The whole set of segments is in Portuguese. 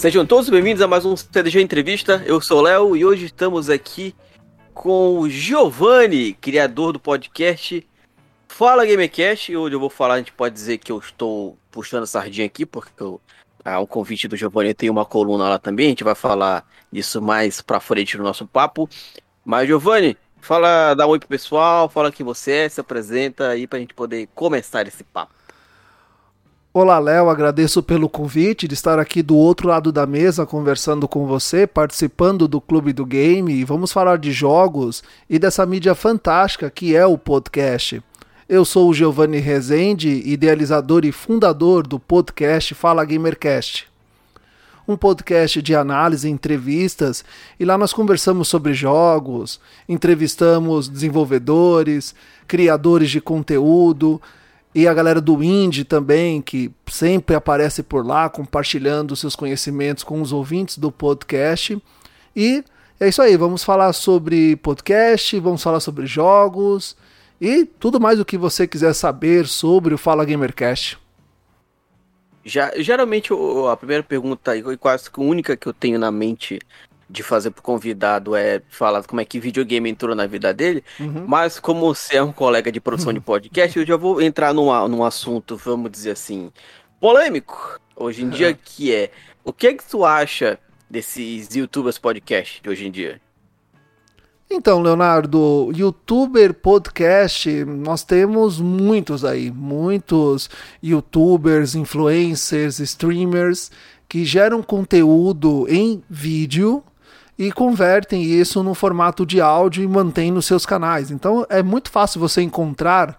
Sejam todos bem-vindos a mais um CDG Entrevista. Eu sou o Léo e hoje estamos aqui com o Giovanni, criador do podcast Fala Gamecast. Hoje eu vou falar, a gente pode dizer que eu estou puxando sardinha aqui, porque eu, ah, um convite do Giovanni tem uma coluna lá também. A gente vai falar disso mais pra frente no nosso papo. Mas, Giovanni, fala, dá um oi pro pessoal, fala quem você é, se apresenta aí pra gente poder começar esse papo. Olá, Léo, agradeço pelo convite de estar aqui do outro lado da mesa conversando com você, participando do Clube do Game e vamos falar de jogos e dessa mídia fantástica que é o podcast. Eu sou o Giovanni Rezende, idealizador e fundador do podcast Fala Gamercast. Um podcast de análise e entrevistas, e lá nós conversamos sobre jogos, entrevistamos desenvolvedores, criadores de conteúdo, e a galera do Indie também, que sempre aparece por lá compartilhando seus conhecimentos com os ouvintes do podcast. E é isso aí, vamos falar sobre podcast, vamos falar sobre jogos e tudo mais o que você quiser saber sobre o Fala Gamercast. Já, geralmente a primeira pergunta e quase que única que eu tenho na mente de fazer pro convidado é falar como é que videogame entrou na vida dele, uhum. mas como você é um colega de produção de podcast, eu já vou entrar num, num assunto, vamos dizer assim, polêmico, hoje em uhum. dia, que é, o que é que tu acha desses youtubers podcast de hoje em dia? Então, Leonardo, youtuber podcast, nós temos muitos aí, muitos youtubers, influencers, streamers que geram conteúdo em vídeo e convertem isso no formato de áudio e mantêm nos seus canais. Então é muito fácil você encontrar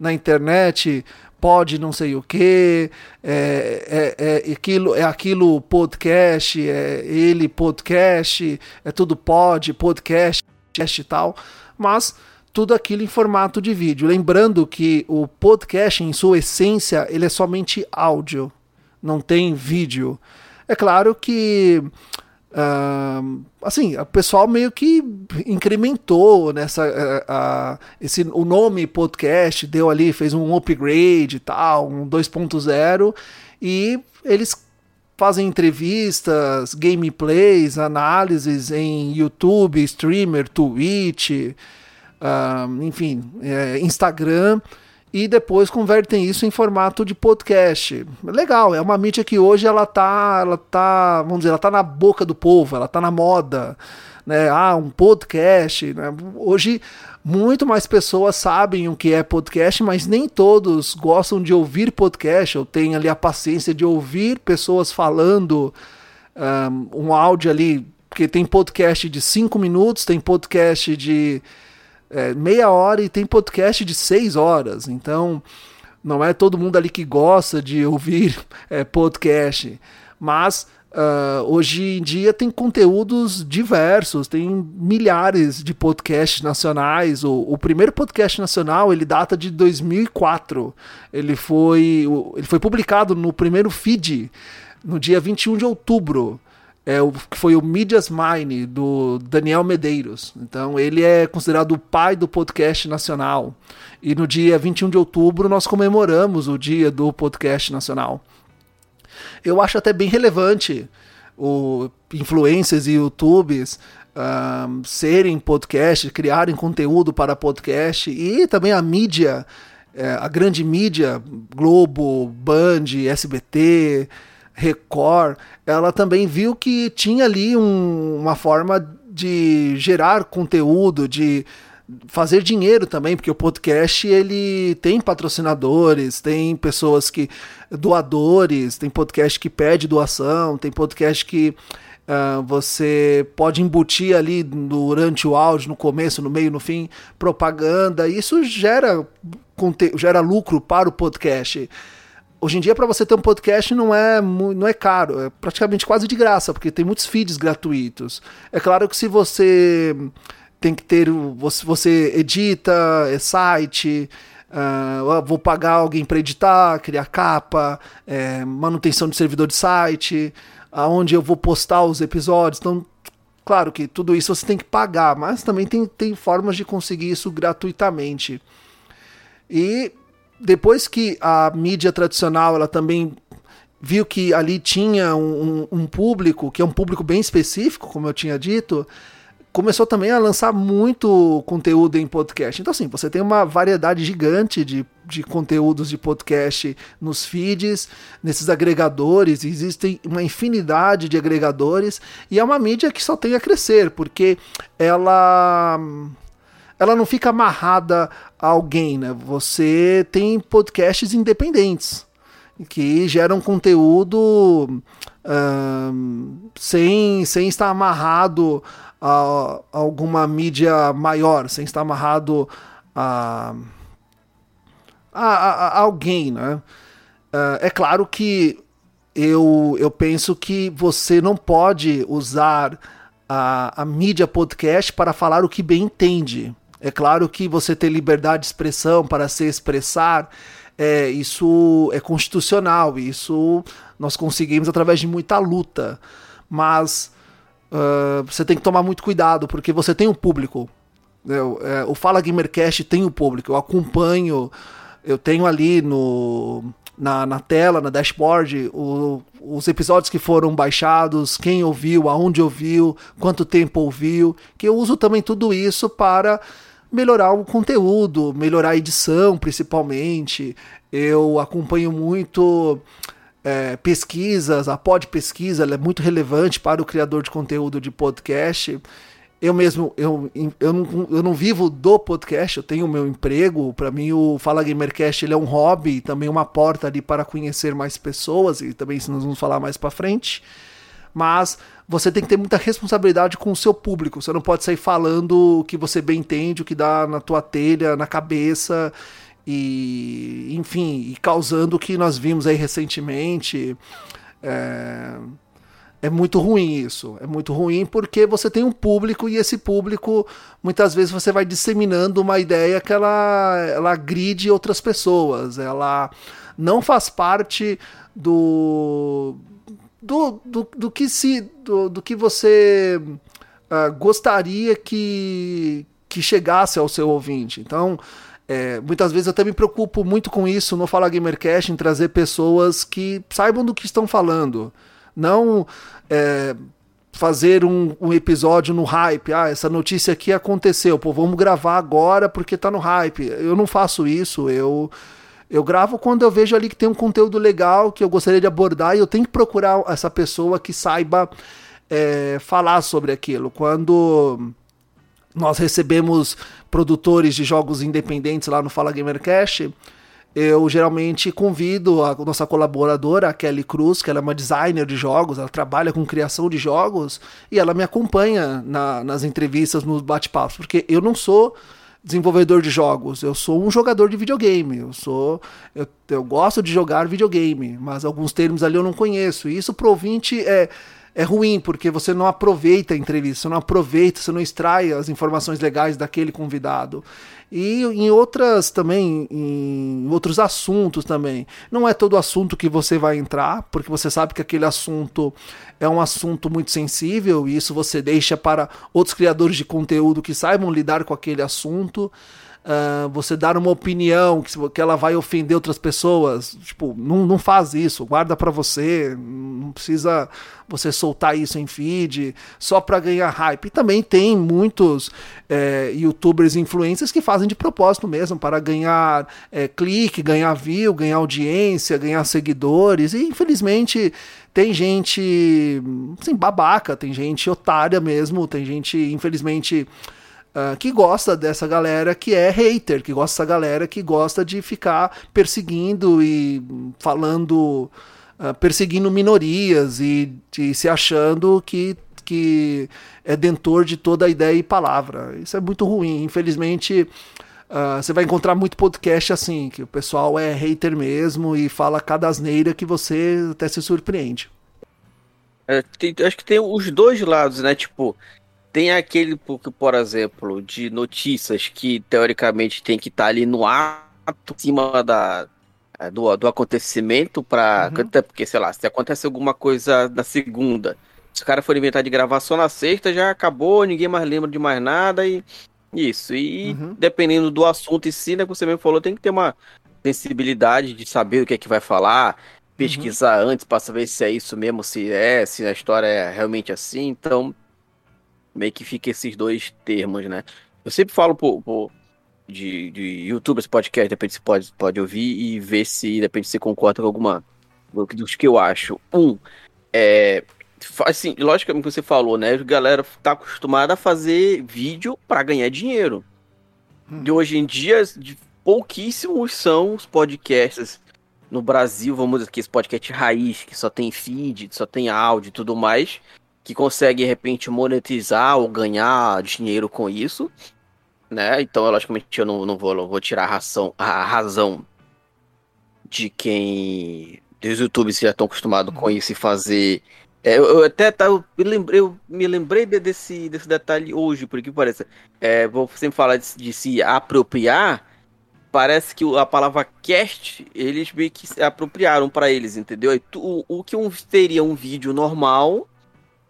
na internet pode não sei o que, é, é, é, aquilo, é aquilo podcast, é ele podcast, é tudo pod, podcast e tal, mas tudo aquilo em formato de vídeo. Lembrando que o podcast, em sua essência, ele é somente áudio, não tem vídeo. É claro que Uh, assim, o pessoal meio que incrementou nessa. Uh, uh, esse, o nome podcast deu ali, fez um upgrade e tal, um 2.0, e eles fazem entrevistas, gameplays, análises em YouTube, streamer, Twitch, enfim, é, Instagram e depois convertem isso em formato de podcast. Legal, é uma mídia que hoje ela tá, ela tá, vamos dizer, ela tá na boca do povo, ela tá na moda, né? Ah, um podcast, né? Hoje muito mais pessoas sabem o que é podcast, mas nem todos gostam de ouvir podcast ou têm ali a paciência de ouvir pessoas falando um, um áudio ali, porque tem podcast de 5 minutos, tem podcast de é, meia hora e tem podcast de seis horas. Então, não é todo mundo ali que gosta de ouvir é, podcast. Mas uh, hoje em dia tem conteúdos diversos, tem milhares de podcasts nacionais. O, o, primeiro podcast nacional ele data de 2004. Ele foi, ele foi publicado no primeiro feed no dia 21 de outubro é o que foi o Medias Mine do Daniel Medeiros. Então ele é considerado o pai do podcast nacional. E no dia 21 de outubro nós comemoramos o dia do podcast nacional. Eu acho até bem relevante o influencers e YouTubes um, serem podcast, criarem conteúdo para podcast e também a mídia, é, a grande mídia, Globo, Band, SBT, Record, ela também viu que tinha ali um, uma forma de gerar conteúdo, de fazer dinheiro também, porque o podcast ele tem patrocinadores, tem pessoas que doadores, tem podcast que pede doação, tem podcast que uh, você pode embutir ali durante o áudio, no começo, no meio, no fim, propaganda. Isso gera gera lucro para o podcast hoje em dia para você ter um podcast não é não é caro, é praticamente quase de graça, porque tem muitos feeds gratuitos. É claro que se você tem que ter você, você edita, é site, uh, vou pagar alguém para editar, criar capa, é, manutenção de servidor de site, aonde eu vou postar os episódios. Então, claro que tudo isso você tem que pagar, mas também tem, tem formas de conseguir isso gratuitamente. E depois que a mídia tradicional ela também viu que ali tinha um, um, público, que é um público bem específico, como eu tinha dito, começou também a lançar muito conteúdo em podcast. Então, assim, você tem uma variedade gigante de, de conteúdos de podcast nos feeds, nesses agregadores, existem uma infinidade de agregadores, e é uma mídia que só tem a crescer, porque ela ela não fica amarrada a alguém, né? Você tem podcasts independentes que geram conteúdo sem, sem estar amarrado a, a, alguma mídia maior, sem estar amarrado a, a, a alguém, né? Uh, é claro que eu, eu penso que você não pode usar a, a mídia podcast para falar o que bem entende. É claro que você ter liberdade de expressão para se expressar, é, isso é constitucional, isso nós conseguimos através de muita luta. Mas uh, você tem que tomar muito cuidado, porque você tem um público. Eu, é, o Fala Gamercast tem um público, eu acompanho, eu tenho ali no, na, na tela, na dashboard, o, os episódios que foram baixados, quem ouviu, aonde ouviu, quanto tempo ouviu, que eu uso também tudo isso para melhorar o conteúdo, melhorar a edição, principalmente. Eu acompanho muito é, pesquisas, a pod pesquisa é muito relevante para o criador de conteúdo de podcast. Eu mesmo, eu, eu, não, eu não vivo do podcast, eu tenho o meu emprego. Para mim, o Fala Gamercast ele é um hobby, também uma porta ali para conhecer mais pessoas, e também isso nós vamos falar mais para frente. Mas você tem que ter muita responsabilidade com o seu público. Você não pode sair falando o que você bem entende, o que dá na tua telha, na cabeça e enfim, e causando o que nós vimos aí recentemente. É, é muito ruim isso. É muito ruim porque você tem um público e esse público, muitas vezes você vai disseminando uma ideia que ela, ela agride outras pessoas. Ela não faz parte do do, do, do que se do, do que você uh, gostaria que, que chegasse ao seu ouvinte. Então, é, muitas vezes eu até me preocupo muito com isso no Fala Gamercast, em trazer pessoas que saibam do que estão falando. Não é, fazer um, um, episódio no hype. Ah, essa notícia aqui aconteceu, pô, vamos gravar agora porque tá no hype. Eu não faço isso, eu eu gravo quando eu vejo ali que tem um conteúdo legal que eu gostaria de abordar e eu tenho que procurar essa pessoa que saiba é, falar sobre aquilo. Quando nós recebemos produtores de jogos independentes lá no Fala Gamercast, eu geralmente convido a nossa colaboradora, a Kelly Cruz, que ela é uma designer de jogos, ela trabalha com criação de jogos, e ela me acompanha na, nas entrevistas, nos bate-papos, porque eu não sou desenvolvedor de jogos, eu sou um jogador de videogame, eu sou eu, eu gosto de jogar videogame, mas alguns termos ali eu não conheço. E isso pro ouvinte é é ruim, porque você não aproveita a entrevista, você não aproveita, você não extrai as informações legais daquele convidado. E em outras também, em outros assuntos também. Não é todo assunto que você vai entrar, porque você sabe que aquele assunto é um assunto muito sensível, e isso você deixa para outros criadores de conteúdo que saibam lidar com aquele assunto uh, você dar uma opinião que, que ela vai ofender outras pessoas. Tipo, não, não faz isso, guarda para você, não precisa você soltar isso em feed só para ganhar hype. E também tem muitos é, youtubers influencers que fazem de propósito mesmo para ganhar é, clique, ganhar view, ganhar audiência, ganhar seguidores. E infelizmente tem gente assim, babaca, tem gente otária mesmo, tem gente, infelizmente Uh, que gosta dessa galera que é hater, que gosta dessa galera que gosta de ficar perseguindo e falando, uh, perseguindo minorias e, se achando que, que é dentor de toda ideia e palavra. Isso é muito ruim. Infelizmente, uh, você vai encontrar muito podcast assim, que o pessoal é hater mesmo e fala cada asneira que você até se surpreende. É, tem, acho que tem os dois lados, né? Tipo, tem aquele, por exemplo, de notícias que teoricamente tem que estar tá ali no ato, em cima da, é, do, do acontecimento, para uhum. porque, sei lá, se acontece alguma coisa na segunda, se o cara for inventar de gravar só na sexta, já acabou, ninguém mais lembra de mais nada e isso. E uhum. dependendo do assunto em si, né, que você mesmo falou, tem que ter uma sensibilidade de saber o que é que vai falar, pesquisar uhum. antes para saber se é isso mesmo, se é, se a história é realmente assim. Então, meio que fica esses dois termos, né? Eu sempre falo por, por de, de youtubers, podcast, depende se pode, pode ouvir e ver se, depende se você concorda com alguma dos que eu acho. Um, é. Assim, logicamente que você falou, né? A galera tá acostumada a fazer vídeo para ganhar dinheiro. Hum. De hoje em dia, pouquíssimos são os podcasts no Brasil, vamos dizer que esse podcast raiz, que só tem feed, só tem áudio e tudo mais, que consegue de repente monetizar ou ganhar dinheiro com isso, né? Então, logicamente, eu não, não vou, não vou tirar a, ração, a razão de quem dos youtubers já estão acostumados com isso e fazer. É, eu, eu, até tá, eu, me lembrei, eu me lembrei desse, desse detalhe hoje, por que parece. É, vou sempre falar de, de se apropriar parece que a palavra cast, eles meio que se apropriaram para eles, entendeu? O, o que um, teria um vídeo normal,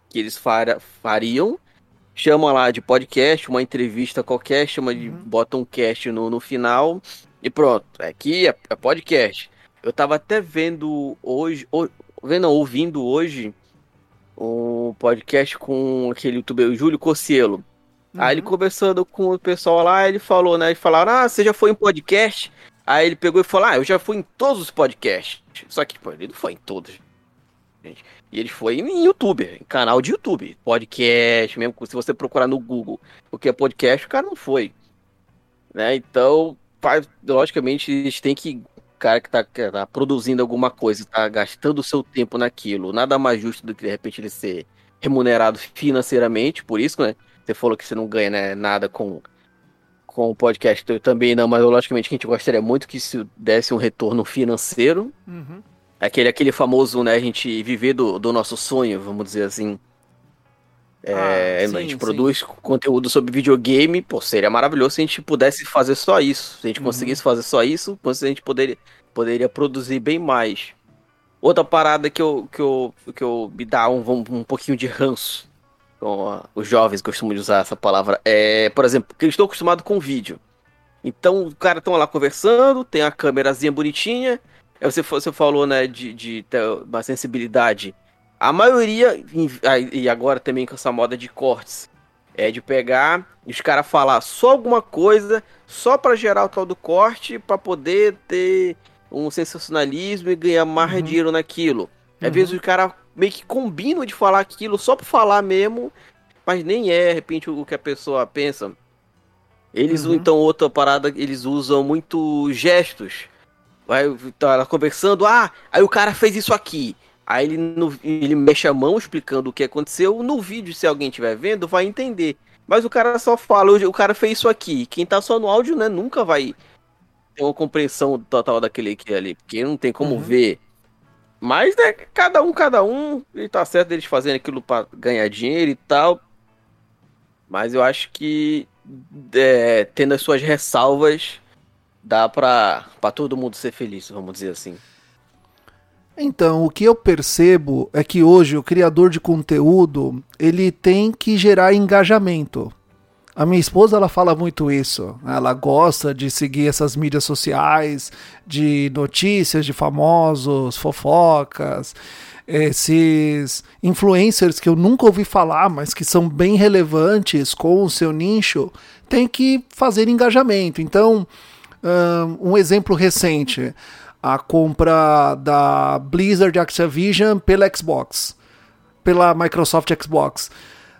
que eles fara, fariam, chama lá de podcast, uma entrevista qualquer, chama de, uhum. bota um cast no, no final, e pronto, aqui é, é podcast. Eu tava até vendo hoje, ou, vendo, ouvindo hoje, um podcast com aquele youtuber, o Júlio Cocielo. Uhum. Aí ele uhum. conversando com o pessoal lá, ele falou, né? Eles falaram, ah, você já foi em podcast? Aí ele pegou e falou, ah, eu já fui em todos os podcasts. Só que, pô, ele não foi em todos. Gente. E ele foi em YouTube, em canal de YouTube. Podcast, mesmo se você procurar no Google o que é podcast, o cara não foi. Né? Então, logicamente, eles têm que. O cara que tá, que tá produzindo alguma coisa, tá gastando o seu tempo naquilo, nada mais justo do que de repente ele ser remunerado financeiramente, por isso, né? Você falou que você não ganha né, nada com, com o podcast, eu também não, mas logicamente a gente gostaria muito que isso desse um retorno financeiro. Uhum. Aquele, aquele famoso, né, a gente viver do, do nosso sonho, vamos dizer assim. É, ah, sim, a gente sim. produz conteúdo sobre videogame, pô, seria maravilhoso se a gente pudesse fazer só isso. Se a gente uhum. conseguisse fazer só isso, a gente poderia, poderia produzir bem mais. Outra parada que eu, que eu, que eu me dá um, um pouquinho de ranço com os jovens costumam usar essa palavra, é, por exemplo, porque eles estão acostumados com vídeo. Então, o cara estão lá conversando, tem a câmerazinha bonitinha. Aí você, você falou, né, de, de ter uma sensibilidade. A maioria, e agora também com essa moda de cortes, é de pegar e os caras falar só alguma coisa, só para gerar o tal do corte, para poder ter um sensacionalismo e ganhar mais uhum. dinheiro naquilo. Às uhum. vezes o cara meio que combinam de falar aquilo só por falar mesmo, mas nem é, de repente, o que a pessoa pensa. Eles, uhum. então, outra parada, eles usam muito gestos. Vai, tá conversando, ah, aí o cara fez isso aqui. Aí ele, no, ele mexe a mão explicando o que aconteceu. No vídeo, se alguém estiver vendo, vai entender. Mas o cara só fala, o cara fez isso aqui. Quem tá só no áudio, né, nunca vai ter uma compreensão total daquele aqui ali. Porque não tem como uhum. ver mas, né, cada um, cada um, e tá certo eles fazendo aquilo para ganhar dinheiro e tal. Mas eu acho que, é, tendo as suas ressalvas, dá pra, pra todo mundo ser feliz, vamos dizer assim. Então, o que eu percebo é que hoje o criador de conteúdo, ele tem que gerar engajamento. A minha esposa ela fala muito isso. Ela gosta de seguir essas mídias sociais, de notícias de famosos, fofocas, esses influencers que eu nunca ouvi falar, mas que são bem relevantes com o seu nicho, tem que fazer engajamento. Então, um exemplo recente, a compra da Blizzard Activision pela Xbox, pela Microsoft Xbox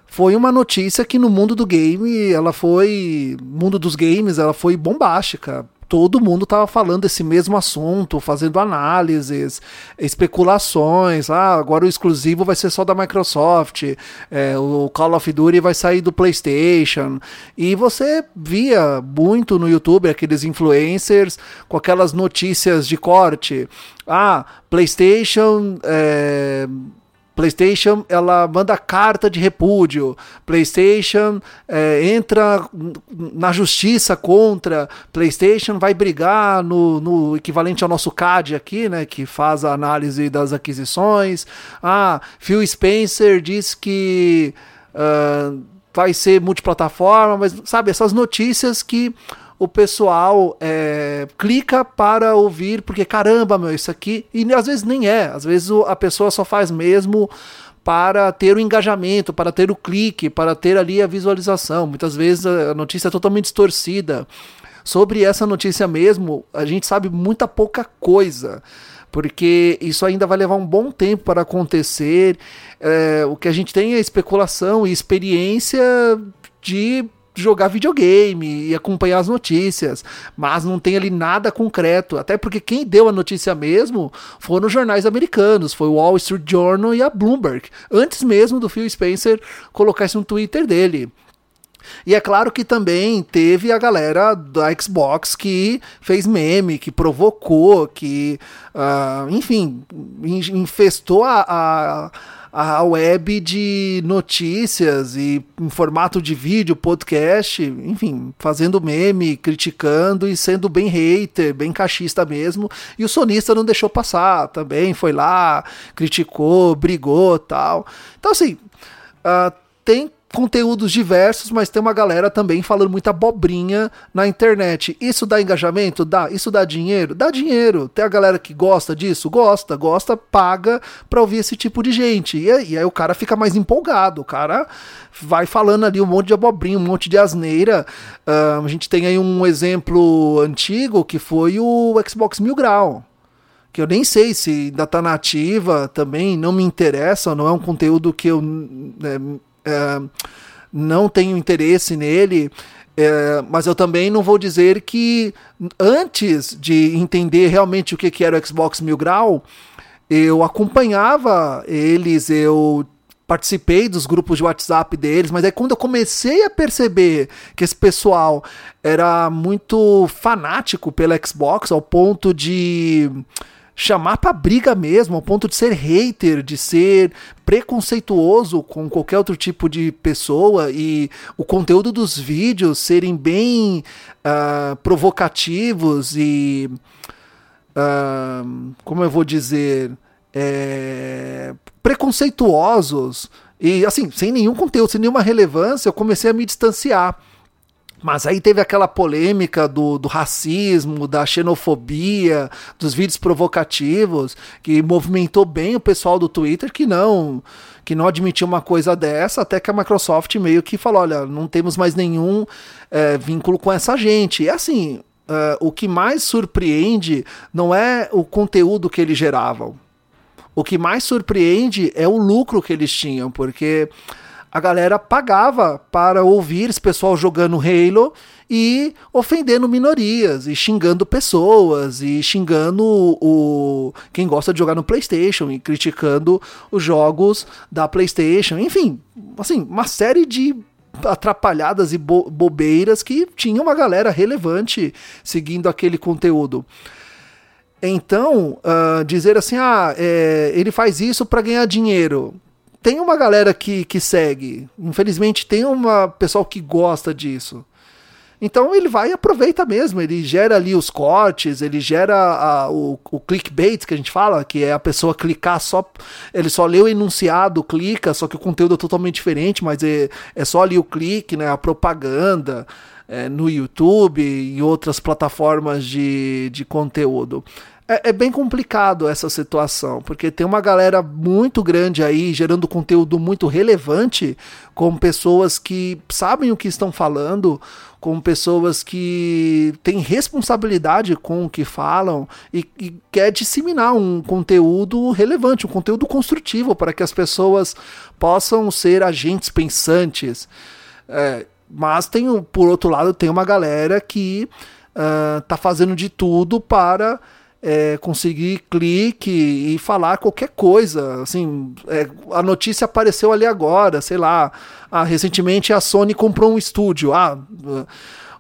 foi uma notícia que no mundo do game, ela foi, mundo dos games, ela foi bombástica. Todo mundo estava falando desse mesmo assunto, fazendo análises, especulações. Ah, agora o exclusivo vai ser só da Microsoft, é, o Call of Duty vai sair do PlayStation. E você via muito no YouTube aqueles influencers com aquelas notícias de corte. Ah, PlayStation. É, PlayStation ela manda carta de repúdio, PlayStation é, entra na justiça contra, PlayStation vai brigar no, no, equivalente ao nosso CAD aqui, né, que faz a análise das aquisições. Ah, Phil Spencer diz que uh, vai ser multiplataforma, mas sabe essas notícias que o pessoal é, clica para ouvir, porque caramba, meu, isso aqui. E às vezes nem é, às vezes a pessoa só faz mesmo para ter o engajamento, para ter o clique, para ter ali a visualização. Muitas vezes a notícia é totalmente distorcida. Sobre essa notícia mesmo, a gente sabe muita pouca coisa porque isso ainda vai levar um bom tempo para acontecer. É, o que a gente tem é especulação e experiência de jogar videogame e acompanhar as notícias, mas não tem ali nada concreto, até porque quem deu a notícia mesmo foram os jornais americanos, foi o Wall Street Journal e a Bloomberg, antes mesmo do Phil Spencer colocar isso no Twitter dele. E é claro que também teve a galera da Xbox que fez meme, que provocou, que, uh, enfim, infestou a, a a web de notícias e em formato de vídeo, podcast, enfim, fazendo meme, criticando e sendo bem hater, bem cachista mesmo. E o sonista não deixou passar também, foi lá, criticou, brigou tal. Então, assim, uh, tem conteúdos diversos, mas tem uma galera também falando muita abobrinha na internet. Isso dá engajamento? Dá. Isso dá dinheiro? Dá dinheiro. Tem a galera que gosta disso? Gosta. Gosta, paga pra ouvir esse tipo de gente. E aí, e aí o cara fica mais empolgado. O cara vai falando ali um monte de abobrinha, um monte de asneira. Uh, a gente tem aí um exemplo antigo que foi o Xbox Mil Grau que eu nem sei se ainda tá nativa também, não me interessa, não é um conteúdo que eu é, é, não tenho interesse nele. É, mas eu também não vou dizer que antes de entender realmente o que, que era o Xbox Mil Grau, eu acompanhava eles, eu participei dos grupos de WhatsApp deles, mas é quando eu comecei a perceber que esse pessoal era muito fanático pela Xbox, ao ponto de chamar para briga mesmo, ao ponto de ser hater, de ser preconceituoso com qualquer outro tipo de pessoa e o conteúdo dos vídeos serem bem uh, provocativos e. Uh, como eu vou dizer? É, preconceituosos e assim, sem nenhum conteúdo, sem nenhuma relevância, eu comecei a me distanciar. Mas aí teve aquela polêmica do, do racismo, da xenofobia, dos vídeos provocativos, que movimentou bem o pessoal do Twitter que não que não admitiu uma coisa dessa, até que a Microsoft meio que falou: olha, não temos mais nenhum é, vínculo com essa gente. E assim, é, o que mais surpreende não é o conteúdo que eles geravam. O que mais surpreende é o lucro que eles tinham, porque a galera pagava para ouvir esse pessoal jogando Halo e ofendendo minorias, e xingando pessoas, e xingando o, quem gosta de jogar no PlayStation, e criticando os jogos da PlayStation, enfim, assim, uma série de atrapalhadas e bo bobeiras que tinha uma galera relevante seguindo aquele conteúdo. Então, uh, dizer assim, ah, é, ele faz isso para ganhar dinheiro tem uma galera que, que segue. Infelizmente, tem uma pessoal que gosta disso. Então ele vai e aproveita mesmo, ele gera ali os cortes, ele gera a, o, o clickbait que a gente fala, que é a pessoa clicar só. Ele só lê o enunciado, clica, só que o conteúdo é totalmente diferente, mas é, é só ali o clique, né? A propaganda é, no YouTube e outras plataformas de, de conteúdo é, é, bem complicado essa situação, porque tem uma galera muito grande aí gerando conteúdo muito relevante, com pessoas que sabem o que estão falando, com pessoas que têm responsabilidade com o que falam e, e quer disseminar um conteúdo relevante, um conteúdo construtivo para que as pessoas possam ser agentes pensantes. É, mas tem, por outro lado, tem uma galera que uh, fazendo de tudo para é, conseguir clique e falar qualquer coisa. Assim, é, a notícia apareceu ali agora, sei lá. Ah, recentemente a Sony comprou um estúdio. Ah,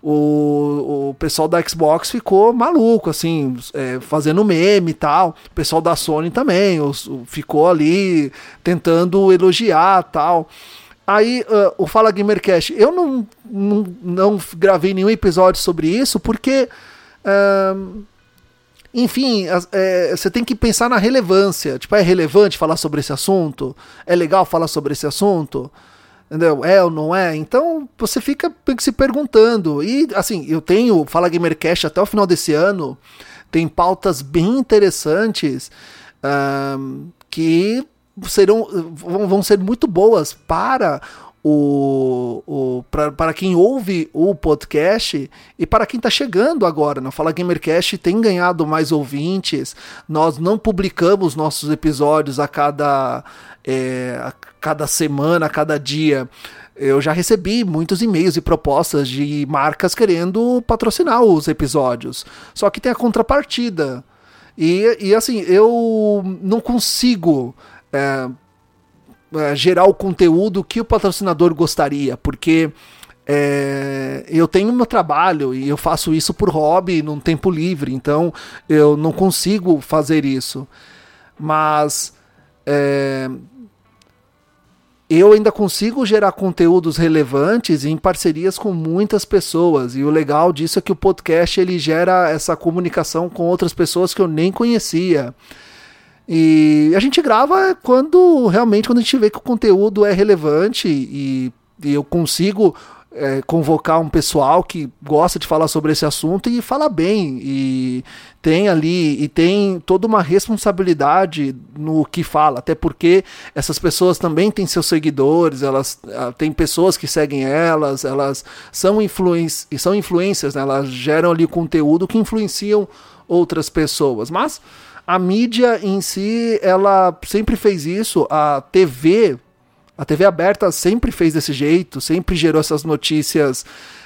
o, o pessoal da Xbox ficou maluco, assim, é, fazendo meme e tal. O pessoal da Sony também os, ficou ali tentando elogiar tal. Aí, uh, o Fala Gamercast, eu não, não, não gravei nenhum episódio sobre isso porque. Uh, enfim, é, você tem que pensar na relevância. Tipo, é relevante falar sobre esse assunto? É legal falar sobre esse assunto? Entendeu? É ou não é? Então você fica se perguntando. E assim, eu tenho Fala Gamercast até o final desse ano. Tem pautas bem interessantes um, que serão, vão, vão ser muito boas para o, o para quem ouve o podcast e para quem está chegando agora. Não Fala Gamercast tem ganhado mais ouvintes. Nós não publicamos nossos episódios a cada é, a cada semana, a cada dia. Eu já recebi muitos e-mails e propostas de marcas querendo patrocinar os episódios. Só que tem a contrapartida. E, e assim, eu não consigo é, é, gerar o conteúdo que o patrocinador gostaria, porque é, eu tenho meu trabalho e eu faço isso por hobby, num tempo livre, então eu não consigo fazer isso. Mas é, eu ainda consigo gerar conteúdos relevantes em parcerias com muitas pessoas. E o legal disso é que o podcast ele gera essa comunicação com outras pessoas que eu nem conhecia. E a gente grava quando realmente quando a gente vê que o conteúdo é relevante e, e eu consigo é, convocar um pessoal que gosta de falar sobre esse assunto e fala bem e tem ali e tem toda uma responsabilidade no que fala, até porque essas pessoas também têm seus seguidores, elas ah, têm pessoas que seguem elas, elas são influências, são influências, né? elas geram ali conteúdo que influenciam outras pessoas, mas a mídia em si, ela sempre fez isso. A TV, a TV aberta sempre fez desse jeito, sempre gerou essas notícias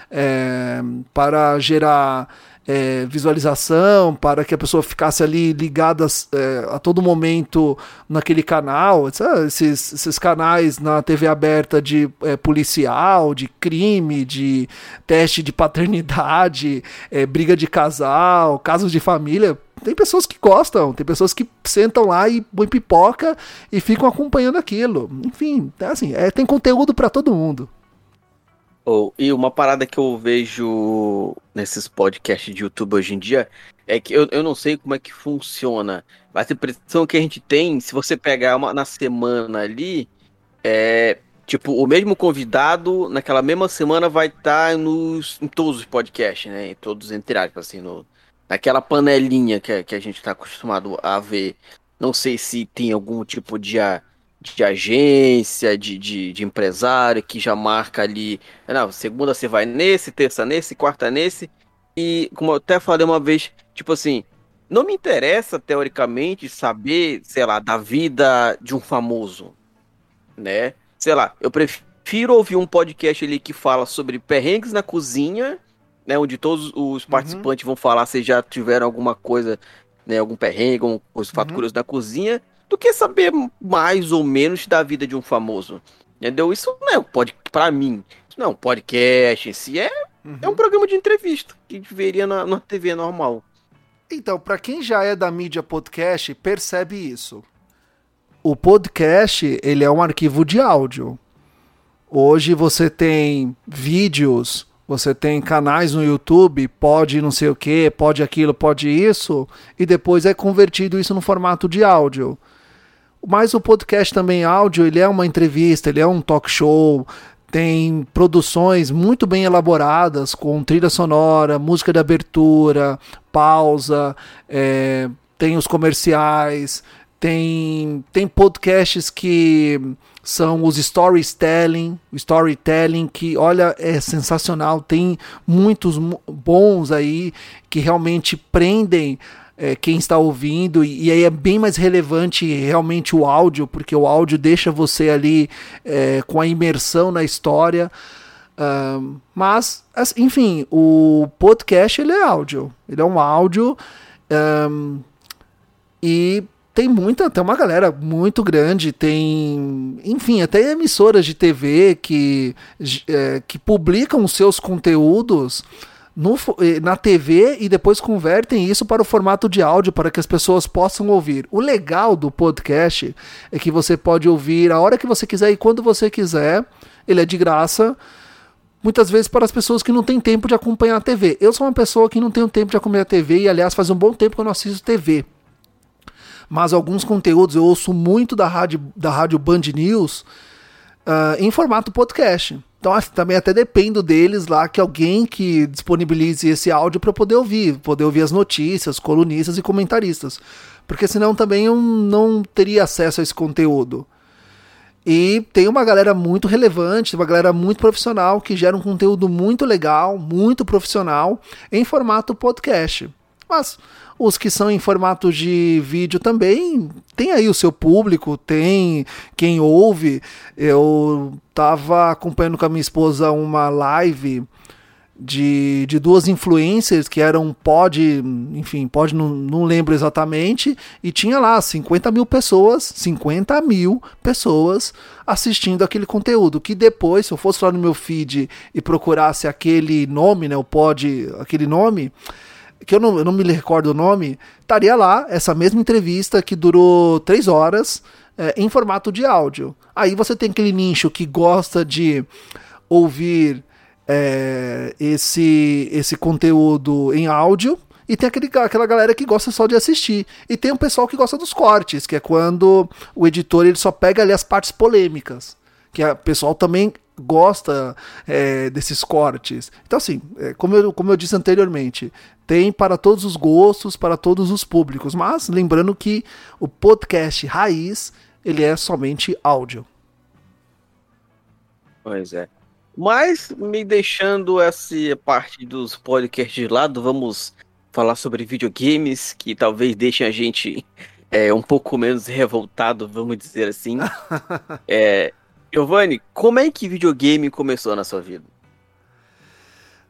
é, para gerar é, visualização, para que a pessoa ficasse ali ligada é, a todo momento naquele canal, esses, esses canais na TV aberta de é, policial, de crime, de teste de paternidade, é, briga de casal, casos de família tem pessoas que gostam, tem pessoas que sentam lá e põem pipoca e ficam acompanhando aquilo. Enfim, é assim, é, tem conteúdo para todo mundo. Oh, e uma parada que eu vejo nesses podcasts de YouTube hoje em dia é que eu, eu não sei como é que funciona, mas a impressão que a gente tem, se você pegar uma na semana ali, é tipo, o mesmo convidado naquela mesma semana vai estar tá nos, em todos os podcasts, né? Em todos, entre aspas, assim, no, aquela panelinha que, que a gente está acostumado a ver. Não sei se tem algum tipo de, a, de agência, de, de, de, empresário que já marca ali. Não, segunda você vai nesse, terça nesse, quarta nesse. E como eu até falei uma vez, tipo assim, não me interessa teoricamente saber, sei lá, da vida de um famoso, né? Sei lá, eu prefiro ouvir um podcast ali que fala sobre perrengues na cozinha né, onde todos os participantes uhum. vão falar se já tiveram alguma coisa, né, algum perrengue, algum fato uhum. curioso da cozinha, do que saber mais ou menos da vida de um famoso. Entendeu? Isso não é um podcast, pra mim, isso não é um podcast em si, é, uhum. é um programa de entrevista que veria na, na TV normal. Então, para quem já é da mídia podcast, percebe isso. O podcast, ele é um arquivo de áudio. Hoje você tem vídeos você tem canais no YouTube, pode não sei o que, pode aquilo, pode isso, e depois é convertido isso no formato de áudio. Mas o podcast também áudio, ele é uma entrevista, ele é um talk show, tem produções muito bem elaboradas, com trilha sonora, música de abertura, pausa, é, tem os comerciais, tem, tem podcasts que são os storytelling, storytelling que, olha, é sensacional. Tem muitos bons aí que realmente prendem é, quem está ouvindo e, e, aí é bem mais relevante realmente o áudio, porque o áudio deixa você ali é, com a imersão na história. Uh, mas, enfim, o podcast ele é áudio, ele é um áudio um, e tem muita, tem uma galera muito grande, tem, enfim, até emissoras de TV que, é, que publicam seus conteúdos no, na TV e depois convertem isso para o formato de áudio para que as pessoas possam ouvir. O legal do podcast é que você pode ouvir a hora que você quiser e quando você quiser. Ele é de graça. Muitas vezes para as pessoas que não têm tempo de acompanhar a TV. Eu sou uma pessoa que não tenho tempo de acompanhar a TV e, aliás, faz um bom tempo que eu não assisto TV mas alguns conteúdos eu ouço muito da rádio, da rádio Band News. uh, em formato podcast. Então também até dependo deles lá que alguém que disponibilize esse áudio para poder ouvir, poder ouvir as notícias, colunistas e comentaristas, porque senão também eu não teria acesso a esse conteúdo. E tem uma galera muito relevante, uma galera muito profissional que gera um conteúdo muito legal, muito profissional em formato podcast. Mas os que são em formato de vídeo também tem aí o seu público, tem quem ouve. Eu tava acompanhando com a minha esposa uma live de, de duas influencers que eram pod, enfim, pod não, não lembro exatamente, e tinha lá 50 mil pessoas, 50 mil pessoas assistindo aquele conteúdo, que depois, se eu fosse lá no meu feed e procurasse aquele nome, né, o pod, aquele nome, que eu não, eu não me recordo o nome, estaria lá essa mesma entrevista que durou três horas é, em formato de áudio. Aí você tem aquele nicho que gosta de ouvir é, esse, esse conteúdo em áudio. E tem aquele, aquela galera que gosta só de assistir. E tem um pessoal que gosta dos cortes, que é quando o editor ele só pega ali as partes polêmicas. Que o pessoal também gosta é, desses cortes. Então, assim, como, eu, como eu disse anteriormente, tem para todos os gostos, para todos os públicos. Mas lembrando que o podcast raiz, ele é somente áudio. Pois é. Mas, me deixando essa parte dos podcasts de lado, vamos falar sobre videogames, que talvez deixem a gente é, um pouco menos revoltado, vamos dizer assim. é, Giovanni, como é que videogame começou na sua vida?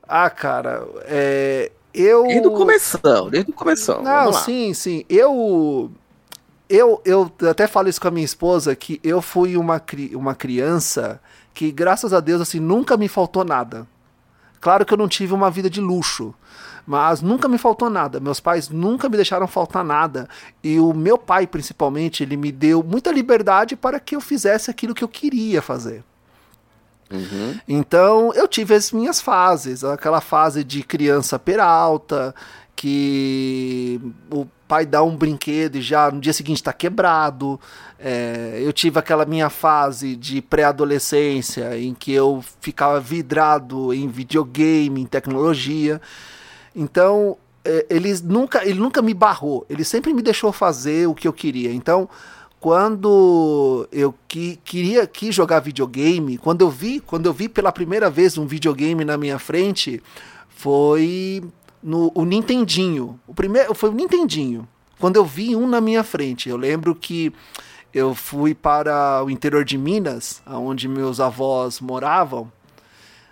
Ah, cara, é, eu... Desde o começo, desde o começo. Não, sim, sim. Eu, eu, eu até falo isso com a minha esposa, que eu fui uma, uma criança que graças a Deus assim nunca me faltou nada. Claro que eu não tive uma vida de luxo, mas nunca me faltou nada. Meus pais nunca me deixaram faltar nada. E o meu pai, principalmente, ele me deu muita liberdade para que eu fizesse aquilo que eu queria fazer. Uhum. Então eu tive as minhas fases, aquela fase de criança peralta, que o pai dá um brinquedo e já no dia seguinte está quebrado. É, eu tive aquela minha fase de pré-adolescência em que eu ficava vidrado em videogame, em tecnologia. Então, é, ele, nunca, ele nunca me barrou, ele sempre me deixou fazer o que eu queria. Então, quando eu que, queria quis jogar videogame, quando eu vi, quando eu vi pela primeira vez um videogame na minha frente, foi no o Nintendinho. O primeiro foi o Nintendinho. Quando eu vi um na minha frente, eu lembro que eu fui para o interior de Minas, onde meus avós moravam.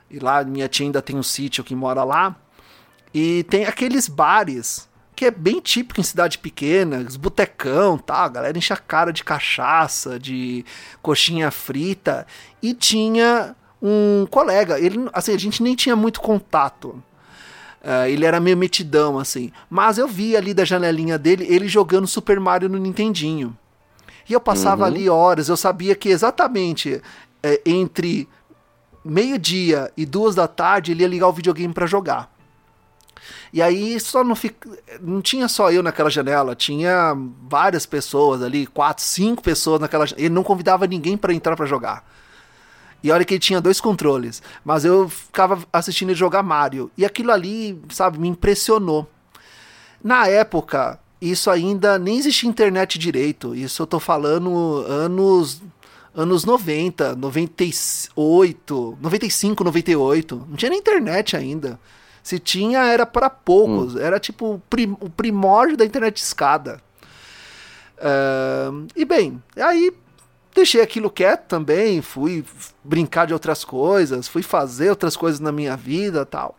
E lá minha tia ainda tem um sítio que mora lá. E tem aqueles bares que é bem típico em cidade pequena, os botecão, tá? A galera enche a cara de cachaça, de coxinha frita. E tinha um colega, ele, assim, a gente nem tinha muito contato. Uh, ele era meio metidão, assim. Mas eu vi ali da janelinha dele ele jogando Super Mario no Nintendinho. E eu passava uhum. ali horas, eu sabia que exatamente é, entre meio-dia e duas da tarde ele ia ligar o videogame para jogar. E aí só não fica, não tinha só eu naquela janela, tinha várias pessoas ali, quatro, cinco pessoas naquela. Ele não convidava ninguém para entrar para jogar. E olha que ele tinha dois controles, mas eu ficava assistindo ele jogar Mario e aquilo ali, sabe, me impressionou. Na época, isso ainda nem existia internet direito. Isso eu tô falando anos anos 90, 98, 95, 98. Não tinha nem internet ainda. Se tinha, era para poucos. Hum. Era tipo o, prim o primórdio da internet escada. Uh, e bem, aí deixei aquilo quieto também. Fui brincar de outras coisas, fui fazer outras coisas na minha vida tal.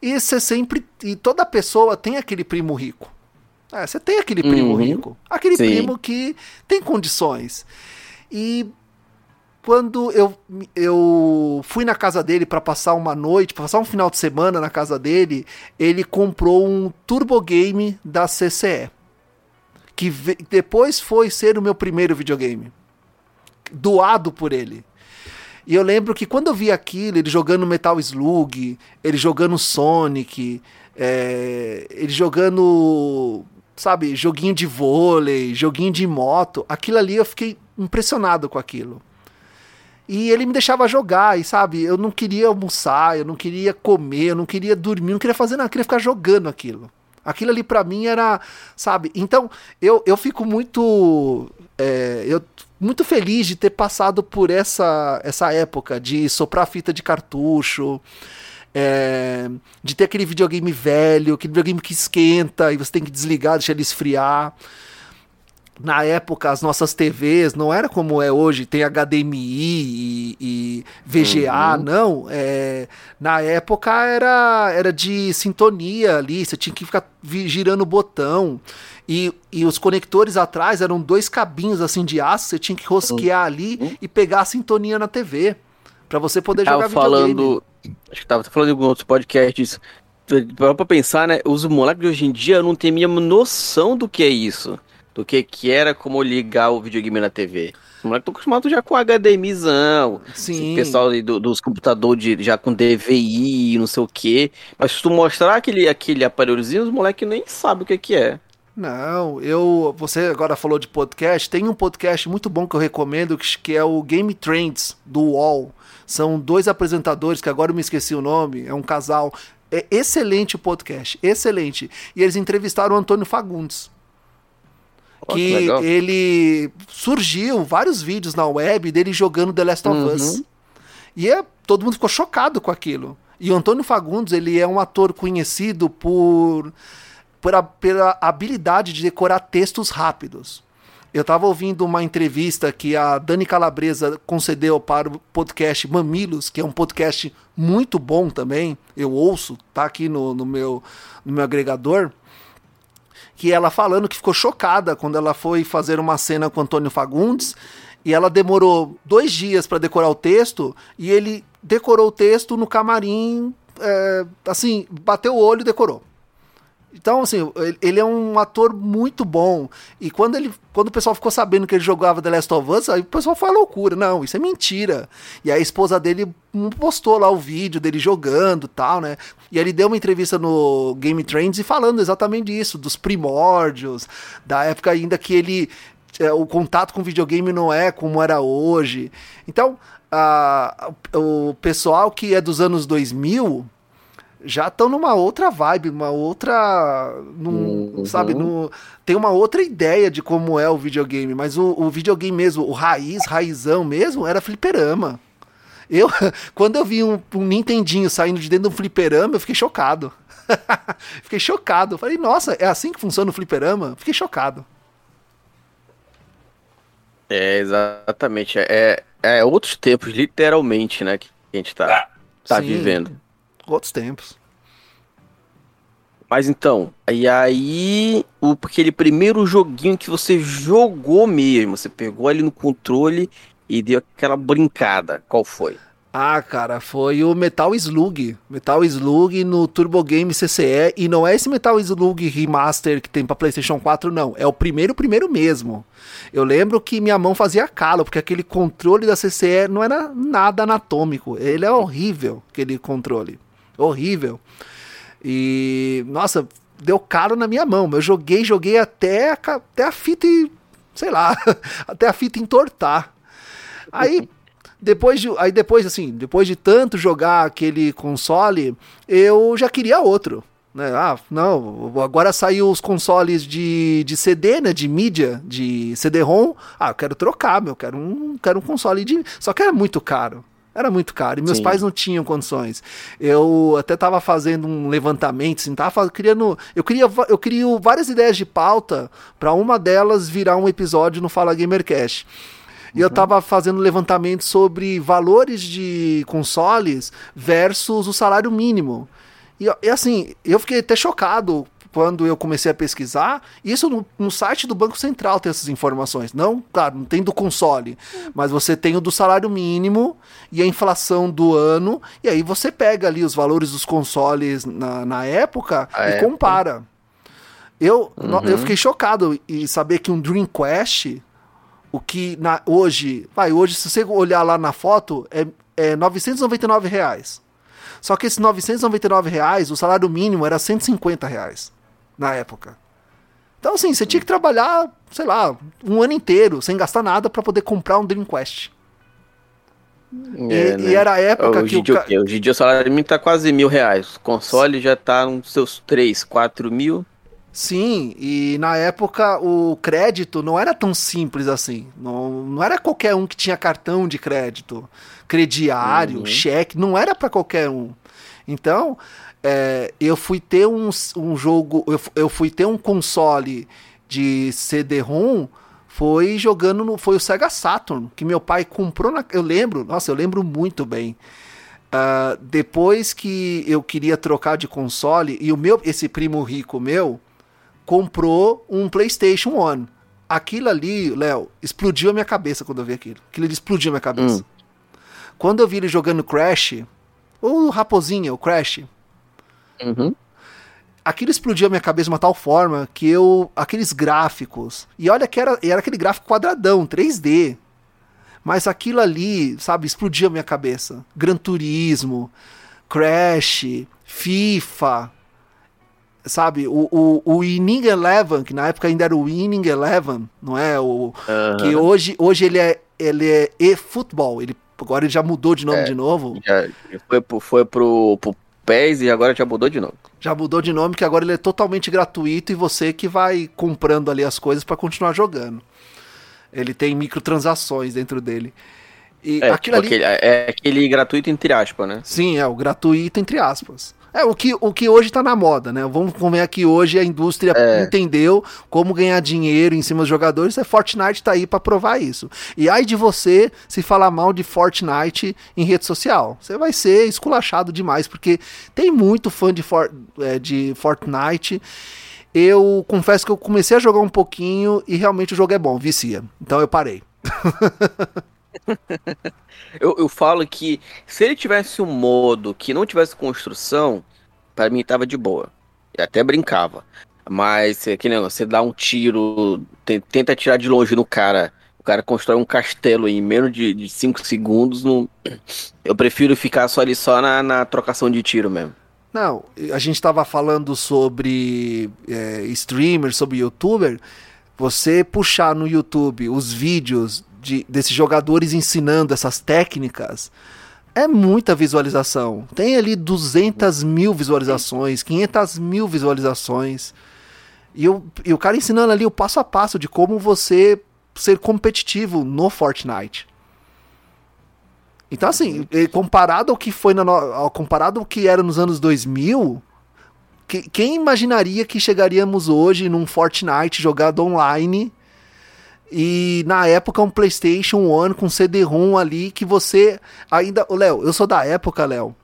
E você sempre. E toda pessoa tem aquele primo rico. É, você tem aquele primo uhum. rico. Aquele Sim. primo que tem condições. E quando eu, eu fui na casa dele para passar uma noite, pra passar um final de semana na casa dele, ele comprou um Turbo Game da CCE. Que depois foi ser o meu primeiro videogame. Doado por ele. E eu lembro que quando eu vi aquilo, ele jogando Metal Slug, ele jogando Sonic, é, ele jogando sabe, joguinho de vôlei, joguinho de moto, aquilo ali eu fiquei impressionado com aquilo. E ele me deixava jogar, e sabe, eu não queria almoçar, eu não queria comer, eu não queria dormir, não queria fazer nada, eu queria ficar jogando aquilo. Aquilo ali para mim era, sabe? Então, eu, eu fico muito. É, eu, muito feliz de ter passado por essa, essa época de soprar fita de cartucho, é, de ter aquele videogame velho, aquele videogame que esquenta e você tem que desligar, deixar ele esfriar na época as nossas TVs não era como é hoje, tem HDMI e, e VGA, uhum. não. É, na época era, era de sintonia ali, você tinha que ficar girando o botão. E, e os conectores atrás eram dois cabinhos assim de aço, você tinha que rosquear uhum. ali e pegar a sintonia na TV. para você poder jogar falando, videogame. Acho que tava falando em algum outro podcast isso. Pra pensar, né? Os moleques de hoje em dia não têm a mínima noção do que é isso do que que era como ligar o videogame na TV. Os moleques estão acostumados já com HDMIzão. Sim. pessoal do, dos computadores de, já com DVI, não sei o que. Mas se tu mostrar aquele, aquele aparelhozinho, os moleques nem sabem o que que é. Não, eu. Você agora falou de podcast. Tem um podcast muito bom que eu recomendo, que é o Game Trends, do UOL. São dois apresentadores, que agora eu me esqueci o nome, é um casal. É excelente o podcast, excelente. E eles entrevistaram o Antônio Fagundes que, que ele surgiu vários vídeos na web dele jogando The Last of uhum. Us. E é, todo mundo ficou chocado com aquilo. E o Antônio Fagundes, ele é um ator conhecido por, por a, pela habilidade de decorar textos rápidos. Eu estava ouvindo uma entrevista que a Dani Calabresa concedeu para o podcast Mamilos, que é um podcast muito bom também. Eu ouço, tá aqui no, no meu, no meu agregador que ela falando que ficou chocada quando ela foi fazer uma cena com Antônio Fagundes e ela demorou dois dias para decorar o texto e ele decorou o texto no camarim, é, assim, bateu o olho e decorou. Então, assim, ele é um ator muito bom. E quando ele, quando o pessoal ficou sabendo que ele jogava The Last of Us, aí o pessoal foi loucura. Não, isso é mentira. E a esposa dele postou lá o vídeo dele jogando tal, né? E ele deu uma entrevista no Game Trends e falando exatamente disso, dos primórdios, da época ainda que ele. É, o contato com videogame não é como era hoje. Então, a, o pessoal que é dos anos 2000 já estão numa outra vibe, uma outra. Num, uhum. Sabe? Tem uma outra ideia de como é o videogame, mas o, o videogame mesmo, o raiz, raizão mesmo, era fliperama. Eu, quando eu vi um, um Nintendinho saindo de dentro de um fliperama, eu fiquei chocado. fiquei chocado. Falei, nossa, é assim que funciona o fliperama? Fiquei chocado. É, exatamente. É, é outros tempos, literalmente, né, que a gente tá, tá vivendo outros tempos. Mas então, e aí, o, aquele primeiro joguinho que você jogou mesmo, você pegou ali no controle e deu aquela brincada, qual foi? Ah, cara, foi o Metal Slug. Metal Slug no Turbo Game CCE. E não é esse Metal Slug Remaster que tem pra PlayStation 4, não. É o primeiro, primeiro mesmo. Eu lembro que minha mão fazia calo, porque aquele controle da CCE não era nada anatômico. Ele é horrível, aquele controle horrível. E, nossa, deu caro na minha mão. Eu joguei, joguei até, até a fita, sei lá, até a fita entortar. Aí, depois de, aí depois assim, depois de tanto jogar aquele console, eu já queria outro. Né? Ah, não, agora saiu os consoles de, de CD, né, de mídia, de CD-ROM. Ah, eu quero trocar, meu, quero um, quero um console de, só que era muito caro. Era muito caro. E meus Sim. pais não tinham condições. Eu até estava fazendo um levantamento, assim, tava criando. Eu queria, eu crio várias ideias de pauta para uma delas virar um episódio no Fala Gamercast. E eu estava uhum. fazendo levantamento sobre valores de consoles versus o salário mínimo. E, e, assim, eu fiquei até chocado quando eu comecei a pesquisar, isso no, no, site do Banco Central tem essas informações. Não, claro, não tem do console, mas você tem o do salário mínimo e a inflação do ano, e aí você pega ali os valores dos consoles na, na época a e época. compara. Eu, uhum. eu fiquei chocado em saber que um Dreamcast, o que na, hoje, vai, hoje se você olhar lá na foto, é, é 999 reais. Só que esses 999 reais, o salário mínimo era 150 reais na época. Então, assim, você tinha que trabalhar, sei lá, um ano inteiro, sem gastar nada para poder comprar um Dreamcast. É, e, né? e, era a época hoje que o, ca... Hoje em dia o salário mínimo tá quase mil reais. O console já tá uns seus 3, 4 mil. Sim, e na época o crédito não era tão simples assim. Não, não era qualquer um que tinha cartão de crédito, crediário, uhum. cheque, não era para qualquer um. Então, é, eu fui ter um, um jogo, eu, eu fui ter um console de CD-ROM foi jogando no. Foi o Sega Saturn, que meu pai comprou na. Eu lembro, nossa, eu lembro muito bem. Uh, depois que eu queria trocar de console, e o meu, esse primo rico meu comprou um PlayStation One. Aquilo ali, Léo, explodiu a minha cabeça quando eu vi aquilo. Aquilo ali explodiu a minha cabeça. Hum. Quando eu vi ele jogando Crash, ou Raposinha, o Crash. Uhum aquilo explodiu a minha cabeça de uma tal forma que eu. aqueles gráficos. E olha que era, era aquele gráfico quadradão, 3D. Mas aquilo ali, sabe, explodiu a minha cabeça. Gran Turismo, Crash, FIFA. Sabe, o, o, o Winning Eleven, que na época ainda era o Winning Eleven, não é? O. Que hoje, hoje ele é, ele é e-futebol. Ele, agora ele já mudou de nome é, de novo. Já foi, foi pro, pro PES e agora já mudou de nome. Já mudou de nome, que agora ele é totalmente gratuito e você que vai comprando ali as coisas para continuar jogando. Ele tem microtransações dentro dele. E é, aquilo tipo ali... aquele, é aquele gratuito entre aspas, né? Sim, é o gratuito entre aspas. É, o que, o que hoje tá na moda, né? Vamos comer aqui hoje a indústria é. entendeu como ganhar dinheiro em cima dos jogadores. É Fortnite tá aí para provar isso. E ai de você se falar mal de Fortnite em rede social. Você vai ser esculachado demais, porque tem muito fã de, For, é, de Fortnite. Eu confesso que eu comecei a jogar um pouquinho e realmente o jogo é bom, vicia. Então eu parei. eu, eu falo que se ele tivesse um modo que não tivesse construção, para mim tava de boa. Eu até brincava. Mas é que negócio, você dá um tiro, tenta tirar de longe no cara, o cara constrói um castelo em menos de 5 segundos. Não... Eu prefiro ficar só ali só na, na trocação de tiro mesmo. Não, a gente estava falando sobre é, streamer, sobre youtuber. Você puxar no YouTube os vídeos de, desses jogadores ensinando essas técnicas, é muita visualização. Tem ali 200 mil visualizações, 500 mil visualizações. E, o, e o cara ensinando ali o passo a passo de como você ser competitivo no Fortnite. Então, assim, comparado ao que foi na no... comparado ao que era nos anos 2000, que, quem imaginaria que chegaríamos hoje num Fortnite jogado online e na época um PlayStation One com CD-ROM ali que você ainda. Léo, eu sou da época, Léo,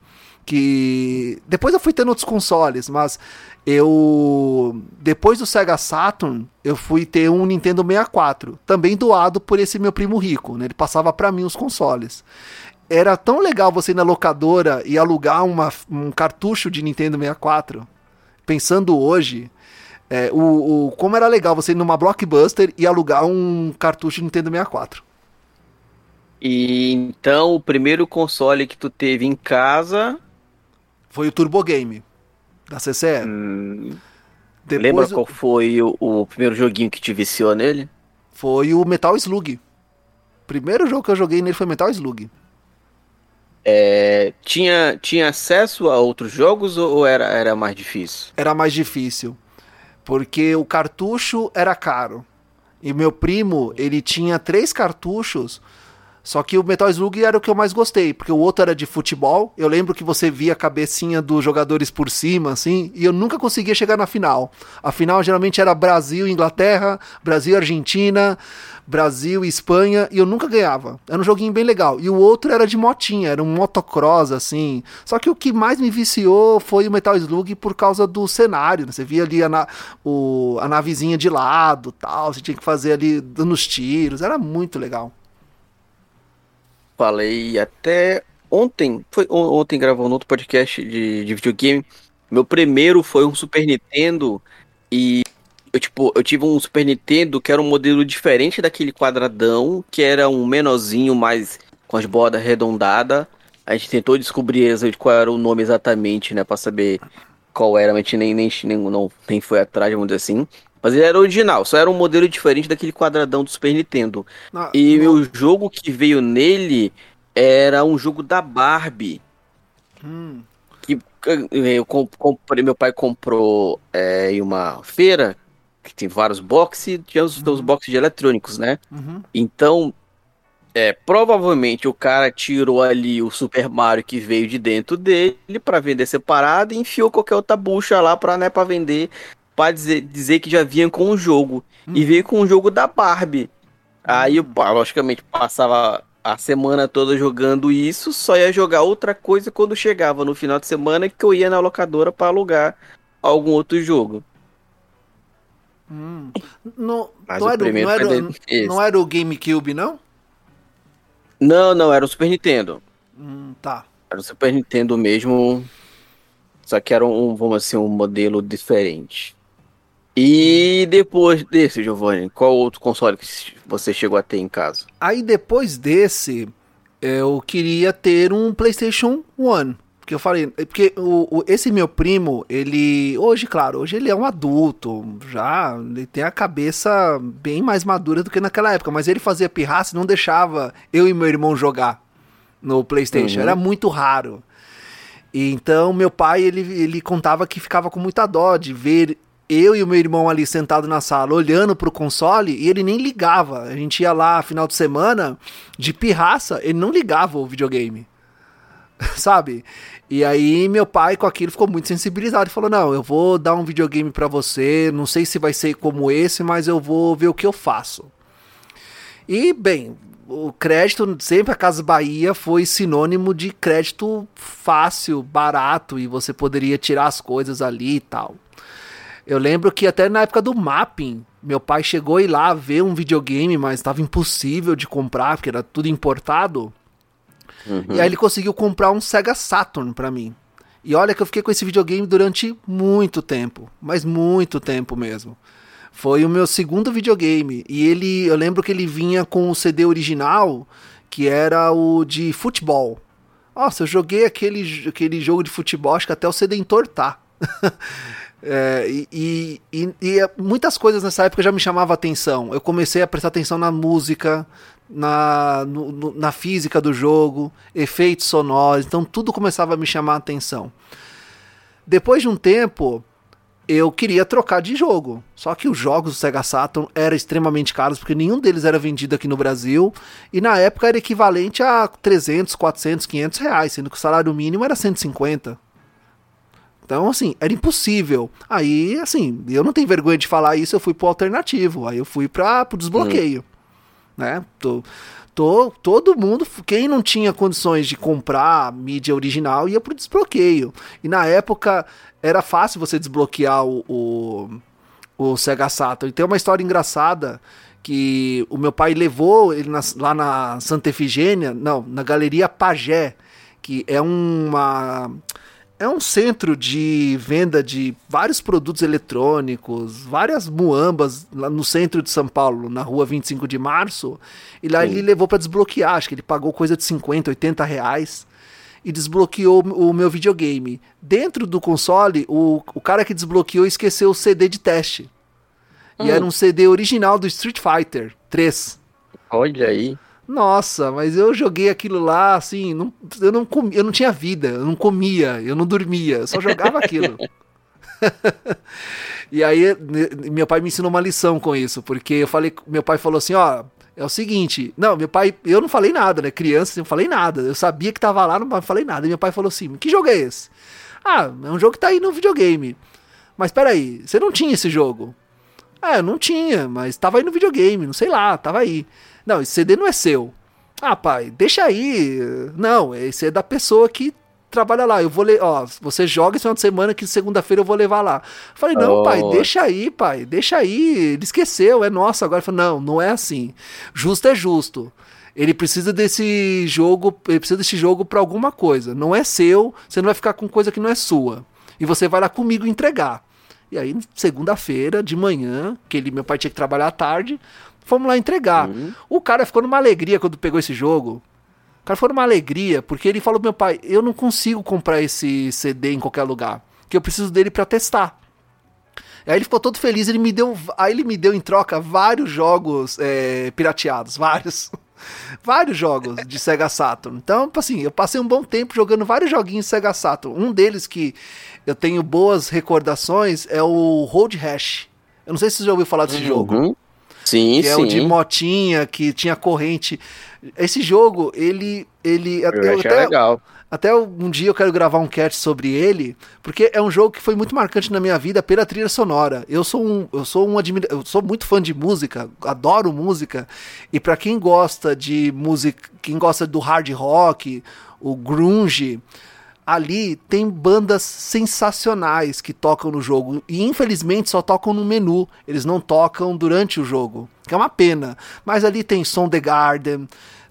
que. Depois eu fui tendo outros consoles, mas eu. Depois do Sega Saturn, eu fui ter um Nintendo 64, também doado por esse meu primo rico, né? Ele passava para mim os consoles. Era tão legal você ir na locadora e alugar uma, um cartucho de Nintendo 64. Pensando hoje, é, o, o, como era legal você ir numa Blockbuster e alugar um cartucho de Nintendo 64. E então o primeiro console que tu teve em casa foi o Turbo Game da CCE. Hum, lembra qual foi o, o, primeiro joguinho que te viciou nele? Foi o Metal Slug. O primeiro jogo que eu joguei nele foi Metal Slug. É, tinha, tinha acesso a outros jogos ou era, era mais difícil? Era mais difícil porque o cartucho era caro. E meu primo, ele tinha três cartuchos, só que o Metal Slug era o que eu mais gostei, porque o outro era de futebol. Eu lembro que você via a cabecinha dos jogadores por cima, assim, e eu nunca conseguia chegar na final. A final geralmente era Brasil Inglaterra, Brasil Argentina, Brasil e Espanha, e eu nunca ganhava. Era um joguinho bem legal. E o outro era de motinha, era um motocross, assim. Só que o que mais me viciou foi o Metal Slug por causa do cenário. Né? Você via ali a, na, o, a navezinha de lado tal, você tinha que fazer ali dando os tiros, era muito legal. Falei até ontem, foi ontem gravou no outro podcast de, de videogame. Meu primeiro foi um Super Nintendo e eu, tipo, eu tive um Super Nintendo que era um modelo diferente daquele quadradão, que era um menorzinho, mais com as bordas arredondadas. A gente tentou descobrir qual era o nome exatamente, né, pra saber qual era, mas a gente nem, nem, nem, não, nem foi atrás, vamos dizer assim. Mas ele era original, só era um modelo diferente daquele quadradão do Super Nintendo. E o jogo que veio nele era um jogo da Barbie. Hum. Que eu comprei, meu pai comprou é, em uma feira que tem vários boxes e tinha os, uhum. os boxes de eletrônicos, né? Uhum. Então, é, provavelmente o cara tirou ali o Super Mario que veio de dentro dele para vender separado e enfiou qualquer outra bucha lá para né, pra vender, para dizer, dizer que já vinha com o jogo. Uhum. E veio com o jogo da Barbie. Aí, uhum. logicamente, passava a semana toda jogando isso, só ia jogar outra coisa quando chegava no final de semana que eu ia na locadora para alugar algum outro jogo. Hum. Não, não, era, não, era, não era o GameCube, não? Não, não, era o Super Nintendo. Hum, tá. Era o Super Nintendo mesmo. Só que era um, vamos assim, um modelo diferente. E depois desse, Giovanni, qual outro console que você chegou a ter em casa? Aí depois desse, eu queria ter um PlayStation One. Porque eu falei, porque o, o, esse meu primo, ele. Hoje, claro, hoje ele é um adulto, já. Ele tem a cabeça bem mais madura do que naquela época. Mas ele fazia pirraça e não deixava eu e meu irmão jogar no PlayStation. Uhum. Era muito raro. E então meu pai, ele, ele contava que ficava com muita dó de ver eu e o meu irmão ali sentado na sala olhando pro console e ele nem ligava. A gente ia lá final de semana de pirraça, ele não ligava o videogame. Sabe? E aí meu pai com aquilo ficou muito sensibilizado e falou: "Não, eu vou dar um videogame para você, não sei se vai ser como esse, mas eu vou ver o que eu faço". E bem, o crédito sempre a Casa Bahia foi sinônimo de crédito fácil, barato e você poderia tirar as coisas ali e tal. Eu lembro que até na época do mapping, meu pai chegou a ir lá ver um videogame, mas estava impossível de comprar, porque era tudo importado. Uhum. E aí ele conseguiu comprar um Sega Saturn para mim. E olha que eu fiquei com esse videogame durante muito tempo, mas muito tempo mesmo. Foi o meu segundo videogame e ele, eu lembro que ele vinha com o CD original, que era o de futebol. Nossa, eu joguei aquele, aquele jogo de futebol, acho que até o CD entortar. É, e, e, e, muitas coisas nessa época já me chamavam atenção. Eu comecei a prestar atenção na música, na, no, no, na física do jogo, efeitos sonoros, então tudo começava a me chamar a atenção. Depois de um tempo, eu queria trocar de jogo. Só que os jogos do Sega Saturn eram extremamente caros, porque nenhum deles era vendido aqui no Brasil. E na época era equivalente a 300, 400, 500 reais, sendo que o salário mínimo era 150. Então, assim, era impossível. Aí, assim, eu não tenho vergonha de falar isso, eu fui pro alternativo. Aí eu fui para pro desbloqueio. Né? Tô, tô, todo mundo, quem não tinha condições de comprar mídia original, ia pro desbloqueio. E na época era fácil você desbloquear o, o, o Sega Saturn. E tem uma história engraçada que o meu pai levou ele na, lá na Santa Efigênia, não, na Galeria Pagé, que é uma é um centro de venda de vários produtos eletrônicos, várias muambas lá no centro de São Paulo, na rua 25 de março. E lá Sim. ele levou para desbloquear, acho que ele pagou coisa de 50, 80 reais e desbloqueou o meu videogame. Dentro do console, o, o cara que desbloqueou esqueceu o CD de teste. Hum. E era um CD original do Street Fighter 3. Olha aí. Nossa, mas eu joguei aquilo lá, assim, não, eu, não comia, eu não tinha vida, eu não comia, eu não dormia, eu só jogava aquilo. e aí meu pai me ensinou uma lição com isso, porque eu falei, meu pai falou assim, ó, é o seguinte, não, meu pai, eu não falei nada, né, criança, eu não falei nada, eu sabia que tava lá, não falei nada, e meu pai falou assim, que jogo é esse? Ah, é um jogo que tá aí no videogame. Mas peraí, você não tinha esse jogo? Ah, eu não tinha, mas tava aí no videogame, não sei lá, tava aí. Não, esse CD não é seu. Ah, pai, deixa aí. Não, esse é da pessoa que trabalha lá. Eu vou ler, ó, você joga esse final de semana que segunda-feira eu vou levar lá. falei, não, oh. pai, deixa aí, pai, deixa aí. Ele esqueceu, é nosso agora. Falou, não, não é assim. Justo é justo. Ele precisa desse jogo, ele precisa desse jogo para alguma coisa. Não é seu, você não vai ficar com coisa que não é sua. E você vai lá comigo entregar. E aí, segunda-feira, de manhã, que ele, meu pai tinha que trabalhar à tarde, Fomos lá entregar. Uhum. O cara ficou numa alegria quando pegou esse jogo. O cara ficou numa alegria, porque ele falou meu pai, eu não consigo comprar esse CD em qualquer lugar, que eu preciso dele para testar. Aí ele ficou todo feliz, ele me deu, aí ele me deu em troca vários jogos é, pirateados, vários. vários jogos de Sega Saturn. Então, assim, eu passei um bom tempo jogando vários joguinhos de Sega Saturn. Um deles que eu tenho boas recordações é o Road Rash. Eu não sei se você já ouviu falar desse uhum. jogo. Sim, que sim. é o de motinha, que tinha corrente. Esse jogo, ele. ele eu, até, legal. Até um dia eu quero gravar um cast sobre ele, porque é um jogo que foi muito marcante na minha vida pela trilha sonora. Eu sou um, eu sou um admira eu sou muito fã de música, adoro música, e para quem gosta de música, quem gosta do hard rock, o grunge, ali tem bandas sensacionais que tocam no jogo e infelizmente só tocam no menu, eles não tocam durante o jogo, que é uma pena. Mas ali tem Som the Garden,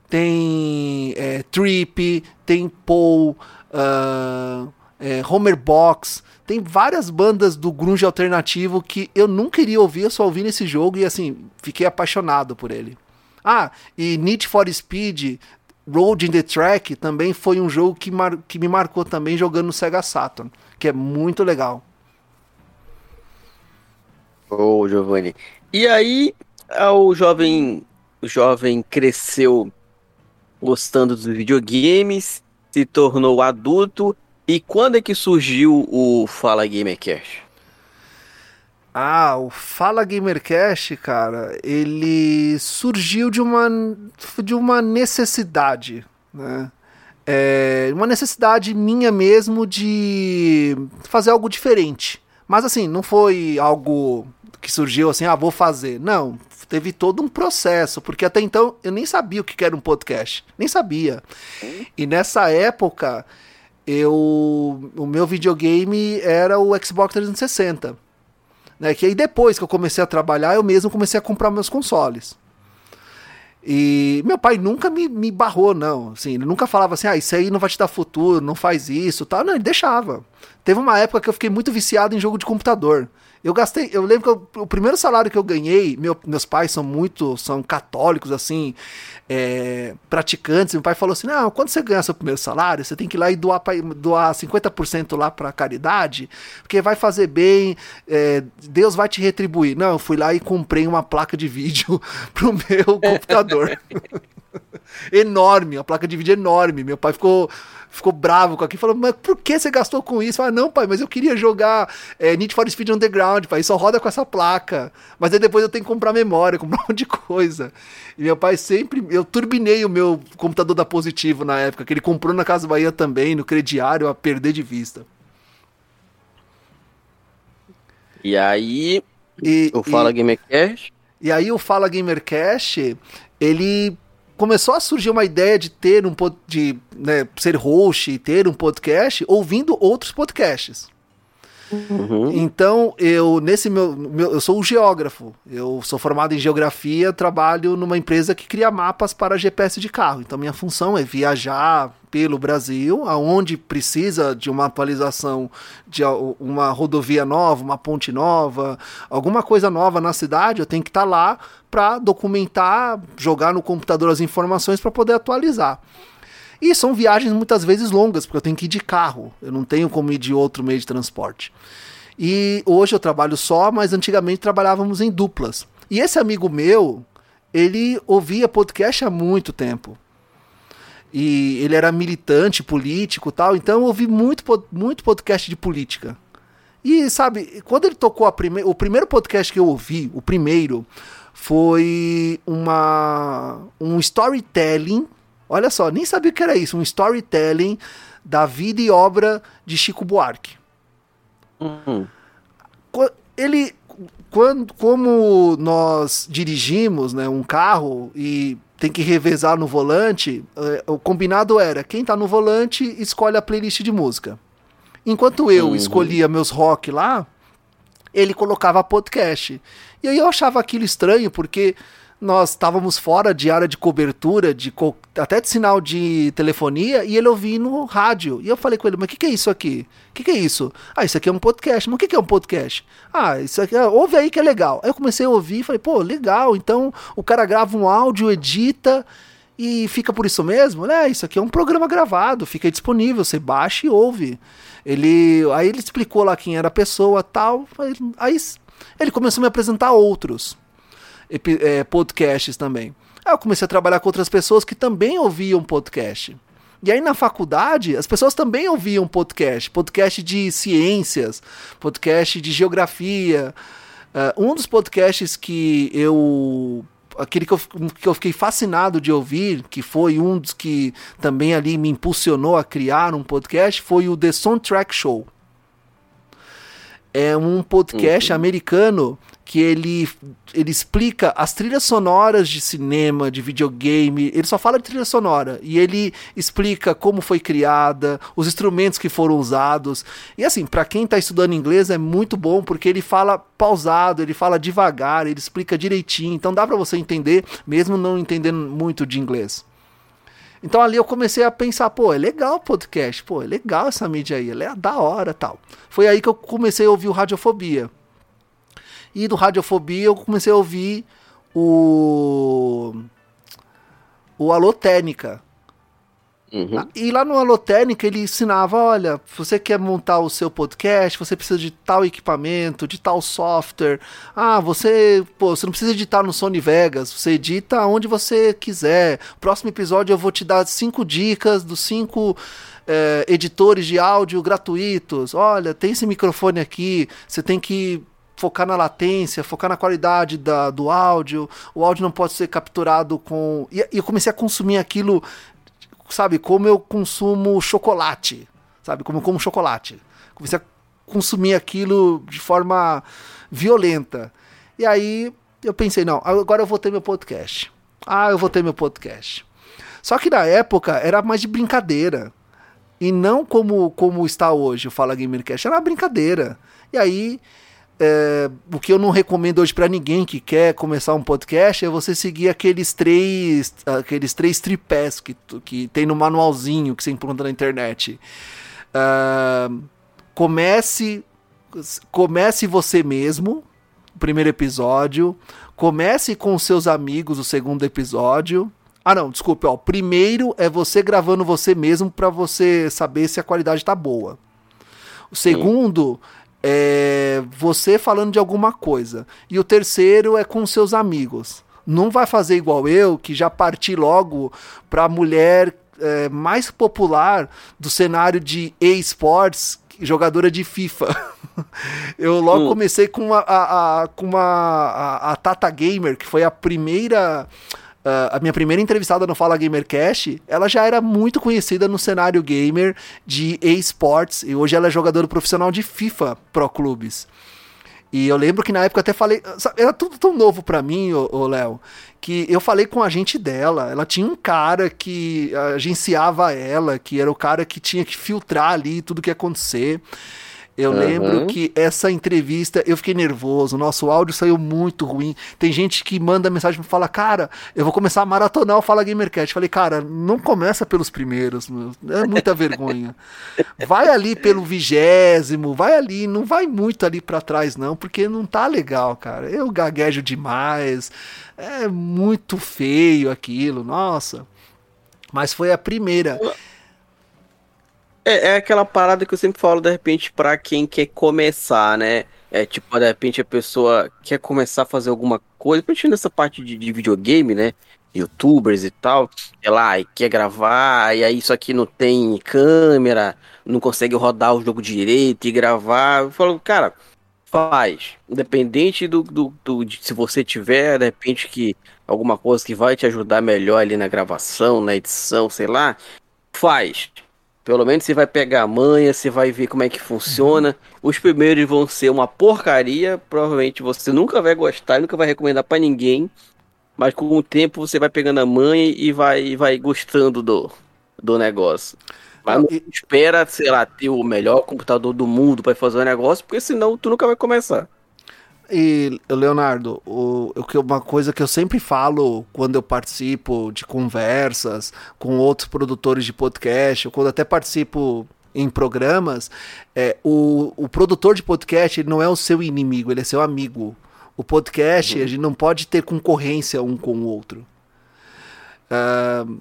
tem é, Trip, tem Paul, uh, é, Homer Box, tem várias bandas do grunge alternativo que eu nunca iria ouvir, eu só ouvi nesse jogo e assim, fiquei apaixonado por ele. Ah, e Need for Speed Road in the Track também foi um jogo que, mar... que me marcou também jogando no Sega Saturn, que é muito legal. Ô, oh, Giovanni. E aí, o jovem, o jovem cresceu gostando dos videogames, se tornou adulto. E quando é que surgiu o Fala Gamercast? Ah, o Fala Gamercast, cara, ele surgiu de uma, de uma necessidade, né? É uma necessidade minha mesmo de fazer algo diferente. Mas assim, não foi algo que surgiu assim, ah, vou fazer. Não, teve todo um processo, porque até então eu nem sabia o que era um podcast, nem sabia. E nessa época, eu o meu videogame era o Xbox 360. Né? Que aí depois que eu comecei a trabalhar, eu mesmo comecei a comprar meus consoles. E meu pai nunca me, me barrou, não. Assim, ele nunca falava assim, ah, isso aí não vai te dar futuro, não faz isso, tal. Não, ele deixava. Teve uma época que eu fiquei muito viciado em jogo de computador. Eu gastei, eu lembro que eu, o primeiro salário que eu ganhei, meu, meus pais são muito, são católicos, assim, é, praticantes. Meu pai falou assim: não, quando você ganhar seu primeiro salário, você tem que ir lá e doar, pra, doar 50% lá para caridade, porque vai fazer bem, é, Deus vai te retribuir. Não, eu fui lá e comprei uma placa de vídeo pro meu computador. enorme, a placa de vídeo enorme. Meu pai ficou ficou bravo com aquilo, falou, mas por que você gastou com isso? Ah, não, pai, mas eu queria jogar é, Need for Speed Underground, pai, só roda com essa placa. Mas aí depois eu tenho que comprar memória, comprar um monte de coisa. E meu pai sempre, eu turbinei o meu computador da Positivo na época, que ele comprou na Casa Bahia também, no crediário, a perder de vista. E aí, e, o Fala e, Gamercast? E aí o Fala Gamercast, ele começou a surgir uma ideia de ter um de né, ser host e ter um podcast ouvindo outros podcasts. Uhum. Então, eu, nesse meu, meu, Eu sou um geógrafo. Eu sou formado em geografia, trabalho numa empresa que cria mapas para GPS de carro. Então, minha função é viajar pelo Brasil, aonde precisa de uma atualização de uma rodovia nova, uma ponte nova, alguma coisa nova na cidade, eu tenho que estar lá para documentar, jogar no computador as informações para poder atualizar. E são viagens muitas vezes longas, porque eu tenho que ir de carro, eu não tenho como ir de outro meio de transporte. E hoje eu trabalho só, mas antigamente trabalhávamos em duplas. E esse amigo meu, ele ouvia podcast há muito tempo. E ele era militante político tal, então eu ouvi muito, muito podcast de política. E sabe, quando ele tocou prime o primeiro podcast que eu ouvi, o primeiro, foi uma um storytelling Olha só, nem sabia o que era isso, um storytelling da vida e obra de Chico Buarque. Uhum. Ele, quando, como nós dirigimos né, um carro e tem que revezar no volante, eh, o combinado era quem está no volante escolhe a playlist de música. Enquanto eu uhum. escolhia meus rock lá, ele colocava podcast. E aí eu achava aquilo estranho, porque nós estávamos fora de área de cobertura, de até de sinal de telefonia, e ele ouvia no rádio. E eu falei com ele, mas o que, que é isso aqui? O que, que é isso? Ah, isso aqui é um podcast. Mas o que, que é um podcast? Ah, isso aqui, ah, ouve aí que é legal. Aí eu comecei a ouvir e falei, pô, legal. Então o cara grava um áudio, edita e fica por isso mesmo? É, isso aqui é um programa gravado, fica disponível, você baixa e ouve. Ele, aí ele explicou lá quem era a pessoa tal. Aí ele começou a me apresentar outros é, podcasts também. Aí eu comecei a trabalhar com outras pessoas que também ouviam podcast. E aí na faculdade, as pessoas também ouviam podcast, podcast de ciências, podcast de geografia. Uh, um dos podcasts que eu aquele que eu, que eu fiquei fascinado de ouvir, que foi um dos que também ali me impulsionou a criar um podcast, foi o The Soundtrack Show. É um podcast uhum. americano que ele, ele explica as trilhas sonoras de cinema, de videogame, ele só fala de trilha sonora e ele explica como foi criada, os instrumentos que foram usados. E assim, para quem está estudando inglês é muito bom porque ele fala pausado, ele fala devagar, ele explica direitinho, então dá para você entender mesmo não entendendo muito de inglês. Então ali eu comecei a pensar, pô, é legal o podcast, pô, é legal essa mídia aí, ela é da hora, tal. Foi aí que eu comecei a ouvir o Radiofobia. E do Radiofobia eu comecei a ouvir o. O Alotênica. Uhum. E lá no Alotênica ele ensinava: olha, você quer montar o seu podcast, você precisa de tal equipamento, de tal software. Ah, você, pô, você não precisa editar no Sony Vegas, você edita onde você quiser. Próximo episódio eu vou te dar cinco dicas dos cinco. É, editores de áudio gratuitos. Olha, tem esse microfone aqui, você tem que focar na latência, focar na qualidade da, do áudio, o áudio não pode ser capturado com. E, e eu comecei a consumir aquilo, sabe, como eu consumo chocolate, sabe, como eu como chocolate. Comecei a consumir aquilo de forma violenta. E aí eu pensei, não, agora eu vou ter meu podcast. Ah, eu vou ter meu podcast. Só que na época era mais de brincadeira. E não como, como está hoje o Fala Gamercast. Era uma brincadeira. E aí é, o que eu não recomendo hoje para ninguém que quer começar um podcast é você seguir aqueles três aqueles três tripés que, que tem no manualzinho que você encontra na internet. Uh, comece comece você mesmo, o primeiro episódio. Comece com seus amigos, o segundo episódio. Ah, não, desculpe, ó. Primeiro é você gravando você mesmo para você saber se a qualidade tá boa. O segundo Sim é você falando de alguma coisa. E o terceiro é com seus amigos. Não vai fazer igual eu, que já parti logo para a mulher é, mais popular do cenário de e-sports, jogadora de FIFA. eu logo hum. comecei com, a, a, a com uma, a, a Tata Gamer, que foi a primeira Uh, a minha primeira entrevistada no Fala Gamer Cash, ela já era muito conhecida no cenário gamer de esports e hoje ela é jogadora profissional de FIFA Pro Clubes. E eu lembro que na época eu até falei, era tudo tão novo para mim, ô Léo, que eu falei com a gente dela. Ela tinha um cara que agenciava ela, que era o cara que tinha que filtrar ali tudo que ia acontecer. Eu uhum. lembro que essa entrevista eu fiquei nervoso, nosso áudio saiu muito ruim. Tem gente que manda mensagem e fala: Cara, eu vou começar a maratonar o Fala Gamercast. Falei, cara, não começa pelos primeiros, é muita vergonha. Vai ali pelo vigésimo, vai ali, não vai muito ali para trás, não, porque não tá legal, cara. Eu gaguejo demais, é muito feio aquilo, nossa. Mas foi a primeira. É, é aquela parada que eu sempre falo, de repente, para quem quer começar, né? É tipo, de repente a pessoa quer começar a fazer alguma coisa, principalmente nessa parte de, de videogame, né? Youtubers e tal, sei lá, e quer gravar, e aí isso aqui não tem câmera, não consegue rodar o jogo direito e gravar. Eu falo, cara, faz. Independente do, do, do se você tiver, de repente, que alguma coisa que vai te ajudar melhor ali na gravação, na edição, sei lá, faz. Pelo menos você vai pegar a manha, você vai ver como é que funciona. Os primeiros vão ser uma porcaria, provavelmente você nunca vai gostar, nunca vai recomendar para ninguém. Mas com o tempo você vai pegando a manha e vai, vai gostando do, do negócio. Mas não espera, sei lá, ter o melhor computador do mundo para fazer o negócio, porque senão tu nunca vai começar. E, Leonardo, o, o, uma coisa que eu sempre falo quando eu participo de conversas com outros produtores de podcast, ou quando até participo em programas, é, o, o produtor de podcast não é o seu inimigo, ele é seu amigo. O podcast, uhum. a gente não pode ter concorrência um com o outro. Uh,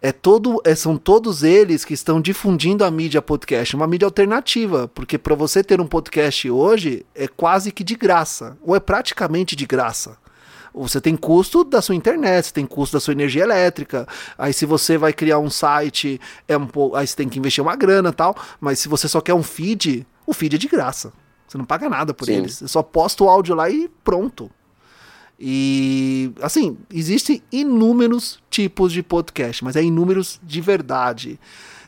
é todo, é, são todos eles que estão difundindo a mídia podcast, uma mídia alternativa, porque para você ter um podcast hoje é quase que de graça, ou é praticamente de graça. Você tem custo da sua internet, você tem custo da sua energia elétrica. Aí se você vai criar um site, é um pouco, aí você tem que investir uma grana tal. Mas se você só quer um feed, o feed é de graça. Você não paga nada por Sim. eles. Você só posta o áudio lá e pronto. E assim, existem inúmeros tipos de podcast, mas é inúmeros de verdade.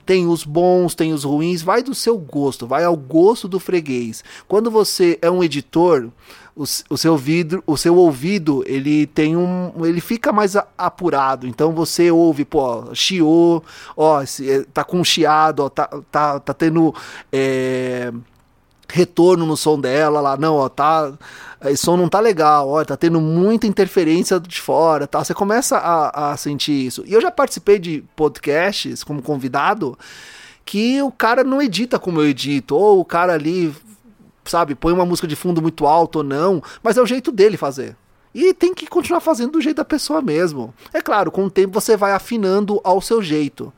Tem os bons, tem os ruins, vai do seu gosto, vai ao gosto do freguês. Quando você é um editor, o, o seu vidro, o seu ouvido, ele tem um, ele fica mais apurado. Então você ouve, pô, chiou, ó, eh, tá com chiado, ó, tá, tá, tá tendo é, retorno no som dela lá, não, ó, tá, esse som não tá legal, ó, tá tendo muita interferência de fora, tá? Você começa a, a sentir isso. E eu já participei de podcasts como convidado que o cara não edita como eu edito, ou o cara ali, sabe, põe uma música de fundo muito alto ou não, mas é o jeito dele fazer. E tem que continuar fazendo do jeito da pessoa mesmo. É claro, com o tempo você vai afinando ao seu jeito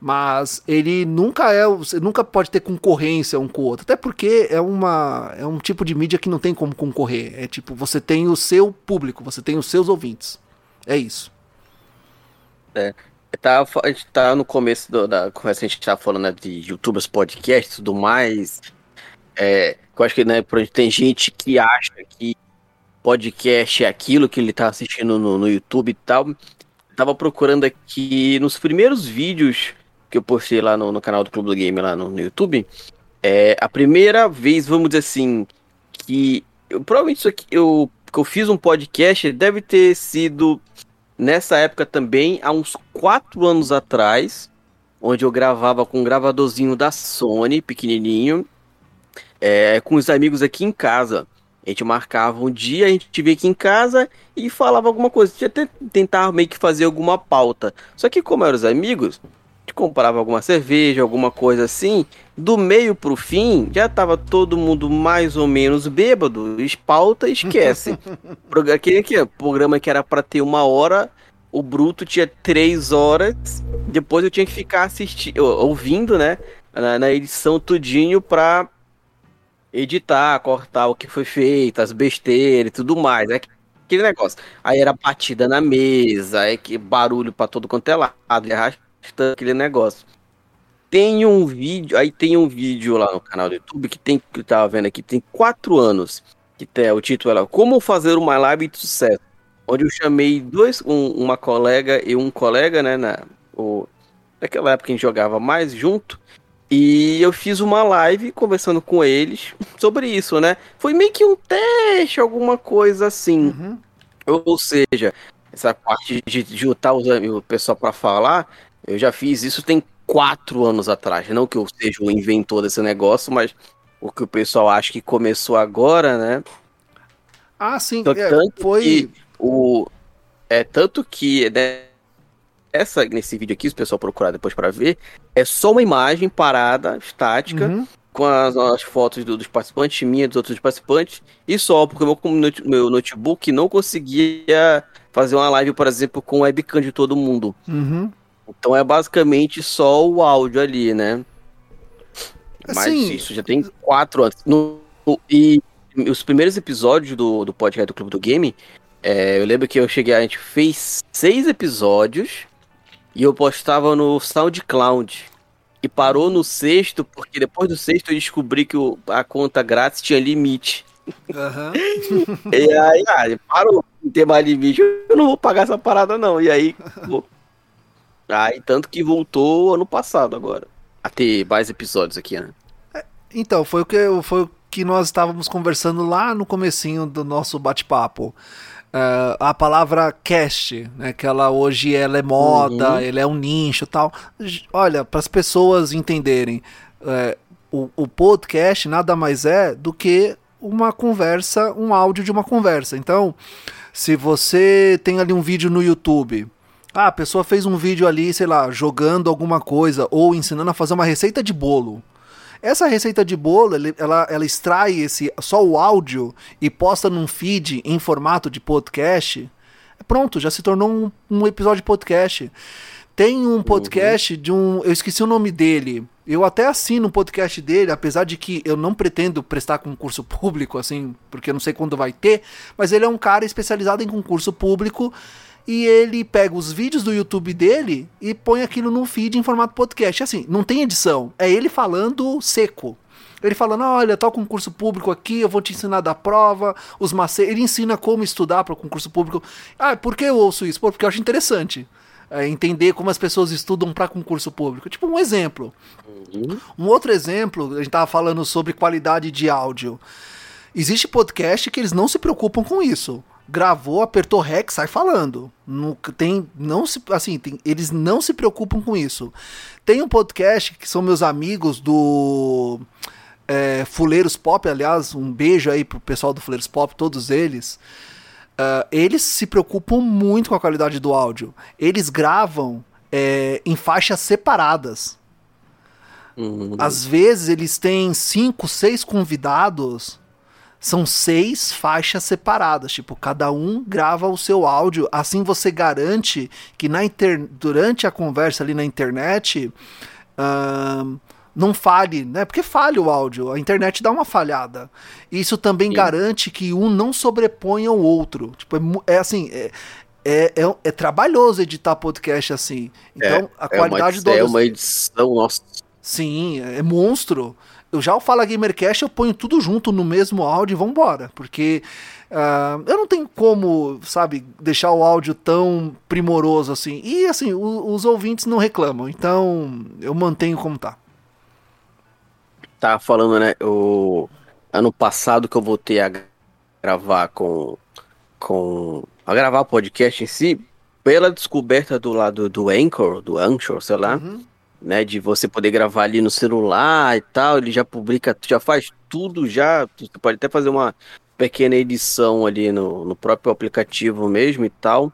mas ele nunca é, você nunca pode ter concorrência um com o outro, até porque é uma é um tipo de mídia que não tem como concorrer. É tipo, você tem o seu público, você tem os seus ouvintes. É isso. É. Tá, a gente tá no começo do, da conversa, a gente tá falando né, de youtubers, podcasts tudo mais. É, eu acho que né, tem gente que acha que podcast é aquilo que ele tá assistindo no, no YouTube e tal. tava procurando aqui nos primeiros vídeos que eu postei lá no, no canal do Clube do Game, lá no, no, YouTube, é a primeira vez, vamos dizer assim, que eu, provavelmente isso aqui, eu, que eu fiz um podcast deve ter sido nessa época também, há uns quatro anos atrás, onde eu gravava com um gravadorzinho da Sony, pequenininho, é, com os amigos aqui em casa. A gente marcava um dia, a gente via aqui em casa e falava alguma coisa. A gente até tentava meio que fazer alguma pauta. Só que como eram os amigos, comprava alguma cerveja, alguma coisa assim, do meio pro fim, já tava todo mundo mais ou menos bêbado, espalta e esquece. Aquele aqui, programa que era para ter uma hora, o bruto tinha três horas, depois eu tinha que ficar assistindo, ouvindo, né, na, na edição tudinho pra editar, cortar o que foi feito, as besteiras e tudo mais, né? Aquele negócio. Aí era batida na mesa, aí que barulho para todo quanto é lado, aquele negócio. Tem um vídeo, aí tem um vídeo lá no canal do YouTube que tem, que eu tava vendo aqui, tem quatro anos, que tem o título é Como Fazer uma Live de Sucesso, onde eu chamei dois, um, uma colega e um colega, né, na, o, naquela época a gente jogava mais junto, e eu fiz uma live conversando com eles sobre isso, né? Foi meio que um teste, alguma coisa assim. Uhum. Ou seja, essa parte de juntar os, o pessoal para falar, eu já fiz isso tem quatro anos atrás. Não que eu seja o inventor desse negócio, mas o que o pessoal acha que começou agora, né? Ah, sim. Então, é, tanto foi... que o é tanto que né, essa nesse vídeo aqui, se o pessoal procurar depois para ver, é só uma imagem parada, estática, uhum. com as, as fotos do, dos participantes, minha dos outros participantes, e só porque o meu, meu notebook não conseguia fazer uma live, por exemplo, com webcam de todo mundo. Uhum. Então é basicamente só o áudio ali, né? Mas assim, isso já tem quatro anos. No, e os primeiros episódios do, do podcast do Clube do Game, é, eu lembro que eu cheguei, a gente fez seis episódios e eu postava no SoundCloud. E parou no sexto, porque depois do sexto eu descobri que o, a conta grátis tinha limite. Uhum. e aí, ah, parou, não tem mais limite, eu não vou pagar essa parada não. E aí, Aí, tanto que voltou ano passado agora. A ter mais episódios aqui, né? É, então, foi o, que, foi o que nós estávamos conversando lá no comecinho do nosso bate-papo. Uh, a palavra cast, né, que ela hoje ela é moda, uhum. ele é um nicho tal. Olha, para as pessoas entenderem, uh, o, o podcast nada mais é do que uma conversa, um áudio de uma conversa. Então, se você tem ali um vídeo no YouTube ah, a pessoa fez um vídeo ali, sei lá, jogando alguma coisa ou ensinando a fazer uma receita de bolo. Essa receita de bolo, ela, ela extrai esse só o áudio e posta num feed em formato de podcast. Pronto, já se tornou um, um episódio de podcast. Tem um podcast uhum. de um. Eu esqueci o nome dele. Eu até assino o podcast dele, apesar de que eu não pretendo prestar concurso público, assim, porque eu não sei quando vai ter, mas ele é um cara especializado em concurso público e ele pega os vídeos do YouTube dele e põe aquilo no feed em formato podcast. Assim, não tem edição, é ele falando seco. Ele falando, olha, tal concurso público aqui, eu vou te ensinar da prova, os macetes. Ele ensina como estudar para o concurso público. Ah, por que eu ouço isso? Pô, porque eu acho interessante é, entender como as pessoas estudam para concurso público. Tipo um exemplo. Uhum. Um outro exemplo, a gente tava falando sobre qualidade de áudio. Existe podcast que eles não se preocupam com isso. Gravou, apertou REC, sai falando. Não, tem, não se, assim, tem, eles não se preocupam com isso. Tem um podcast que são meus amigos do é, Fuleiros Pop, aliás, um beijo aí pro pessoal do Fuleiros Pop, todos eles. Uh, eles se preocupam muito com a qualidade do áudio. Eles gravam é, em faixas separadas. Uhum. Às vezes eles têm cinco, seis convidados. São seis faixas separadas. Tipo, cada um grava o seu áudio. Assim você garante que na inter... durante a conversa ali na internet. Uh, não falhe, né? Porque falha o áudio, a internet dá uma falhada. Isso também Sim. garante que um não sobreponha o outro. Tipo, é, é assim, é, é, é, é, trabalhoso editar podcast assim. Então, é, a qualidade é uma, do áudio. É uma edição, nossa. Sim, é monstro. Eu já o Fala Gamercast eu ponho tudo junto no mesmo áudio e vambora. Porque uh, eu não tenho como, sabe, deixar o áudio tão primoroso assim. E assim, o, os ouvintes não reclamam. Então eu mantenho como tá tá falando, né? O ano passado que eu voltei a gravar com. com a gravar o podcast em si, pela descoberta do lado do Anchor, do Anchor, sei lá, uhum. Né? De você poder gravar ali no celular e tal, ele já publica, já faz tudo já. Você pode até fazer uma pequena edição ali no, no próprio aplicativo mesmo e tal.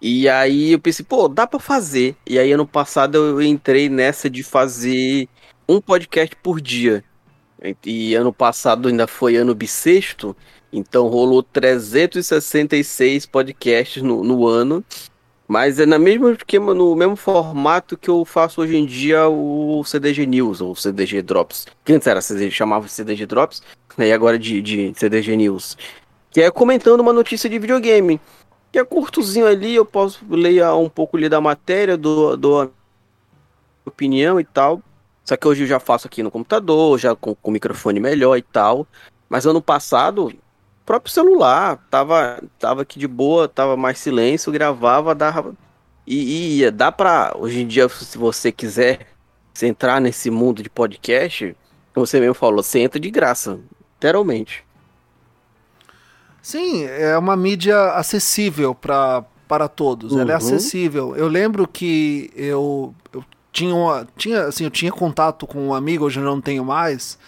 E aí eu pensei, pô, dá para fazer. E aí ano passado eu entrei nessa de fazer um podcast por dia. E ano passado ainda foi ano bissexto, então rolou 366 podcasts no, no ano. Mas é na mesma esquema, no mesmo formato que eu faço hoje em dia o CDG News, ou CDG Drops. Que antes era CDG, chamava CDG Drops, né, e agora de, de CDG News. Que é comentando uma notícia de videogame. Que é curtozinho ali, eu posso ler um pouco ali da matéria, do, do opinião e tal. Só que hoje eu já faço aqui no computador, já com, com microfone melhor e tal. Mas ano passado, próprio celular, tava, tava aqui de boa, tava mais silêncio, gravava, dava. E, ia, dá pra. Hoje em dia, se você quiser se entrar nesse mundo de podcast, você mesmo falou, você entra de graça, literalmente. Sim, é uma mídia acessível pra, para todos. Uhum. Ela é uhum. acessível. Eu lembro que eu, eu tinha, uma, tinha, assim, eu tinha contato com um amigo, hoje eu não tenho mais,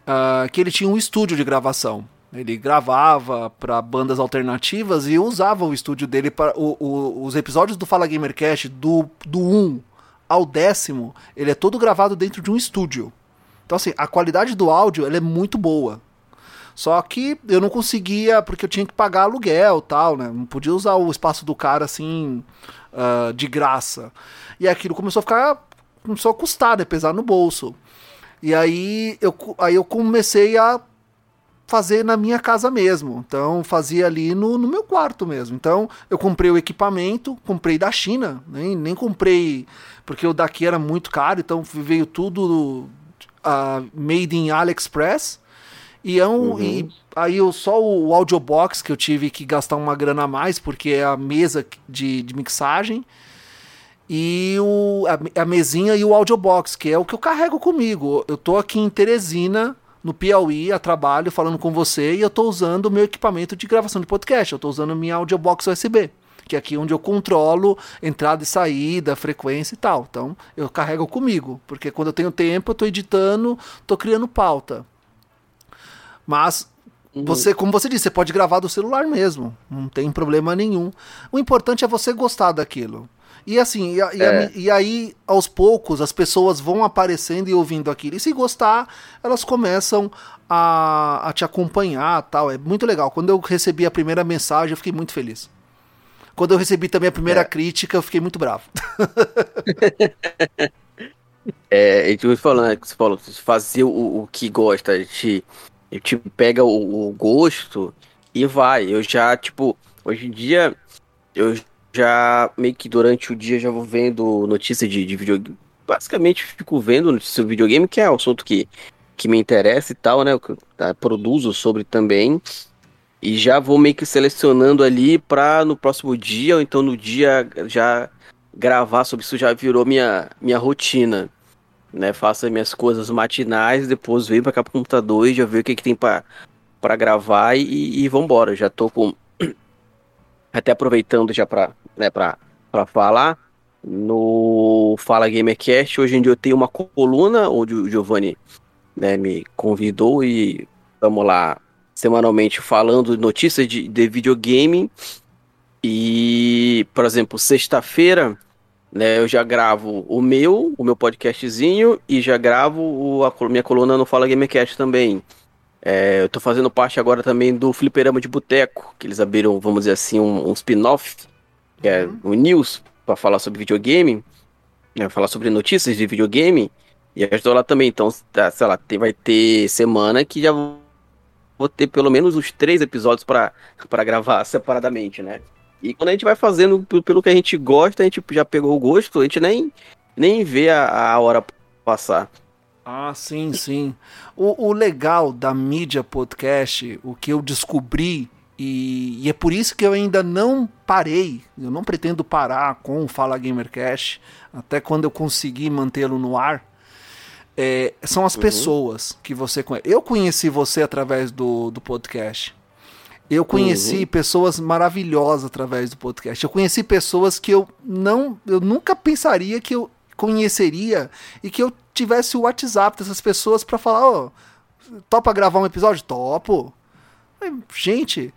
uh, que ele tinha um estúdio de gravação. Ele gravava para bandas alternativas e usava o estúdio dele para os episódios do Fala Gamercast do, do 1 ao décimo, ele é todo gravado dentro de um estúdio. Então assim, a qualidade do áudio é muito boa. Só que eu não conseguia, porque eu tinha que pagar aluguel tal, né? Não podia usar o espaço do cara assim, uh, de graça. E aquilo começou a ficar. começou a custar, né? Pesar no bolso. E aí eu, aí eu comecei a fazer na minha casa mesmo. Então fazia ali no, no meu quarto mesmo. Então eu comprei o equipamento, comprei da China, nem, nem comprei porque o daqui era muito caro, então veio tudo uh, made in AliExpress. E, é um, uhum. e aí eu, só o audiobox que eu tive que gastar uma grana a mais, porque é a mesa de, de mixagem e o, a, a, mesinha e o audiobox, que é o que eu carrego comigo. Eu tô aqui em Teresina, no Piauí, a trabalho, falando com você, e eu tô usando o meu equipamento de gravação de podcast. Eu tô usando minha audiobox USB, que é aqui onde eu controlo entrada e saída, frequência e tal. Então, eu carrego comigo, porque quando eu tenho tempo, eu tô editando, tô criando pauta. Mas uhum. você, como você disse, você pode gravar do celular mesmo, não tem problema nenhum. O importante é você gostar daquilo. E assim, e, e, é. e, aí, aos poucos, as pessoas vão aparecendo e ouvindo aquilo. E se gostar, elas começam a, a te acompanhar tal. É muito legal. Quando eu recebi a primeira mensagem, eu fiquei muito feliz. Quando eu recebi também a primeira é. crítica, eu fiquei muito bravo. É, a gente falando, né, que você falou, fazer o, o que gosta, a gente, a gente pega o, o gosto e vai. Eu já, tipo, hoje em dia, eu já meio que durante o dia já vou vendo notícia de, de videogame. Basicamente fico vendo notícia de videogame, que é o assunto que, que me interessa e tal, né? Eu tá, produzo sobre também. E já vou meio que selecionando ali pra no próximo dia, ou então no dia já gravar sobre isso já virou minha, minha rotina. Né? Faço as minhas coisas matinais, depois venho pra cá pro computador e já ver o que, que tem pra, pra gravar e, e vambora. Já tô com. Até aproveitando já pra, né, pra falar. No Fala Gamercast, hoje em dia eu tenho uma coluna onde o Giovanni né, me convidou e estamos lá semanalmente falando notícias de, de videogame. E, por exemplo, sexta-feira, né, eu já gravo o meu, o meu podcastzinho, e já gravo o, a minha coluna no Fala Gamercast também. É, eu tô fazendo parte agora também do Fliperama de Boteco, que eles abriram, vamos dizer assim, um, um spin-off, que é o News, para falar sobre videogame, né, falar sobre notícias de videogame. E estou lá também, então, tá, sei lá, tem, vai ter semana que já vou ter pelo menos uns três episódios para gravar separadamente, né? E quando a gente vai fazendo pelo que a gente gosta, a gente já pegou o gosto, a gente nem, nem vê a, a hora passar. Ah, sim, sim. O, o legal da mídia podcast, o que eu descobri, e, e, é por isso que eu ainda não parei, eu não pretendo parar com o Fala Gamercast, até quando eu conseguir mantê-lo no ar, é, são as uhum. pessoas que você conhece. Eu conheci você através do, do podcast. Eu conheci uhum. pessoas maravilhosas através do podcast. Eu conheci pessoas que eu não, eu nunca pensaria que eu conheceria e que eu tivesse o WhatsApp dessas pessoas para falar, ó, oh, topa gravar um episódio? Topo. Gente,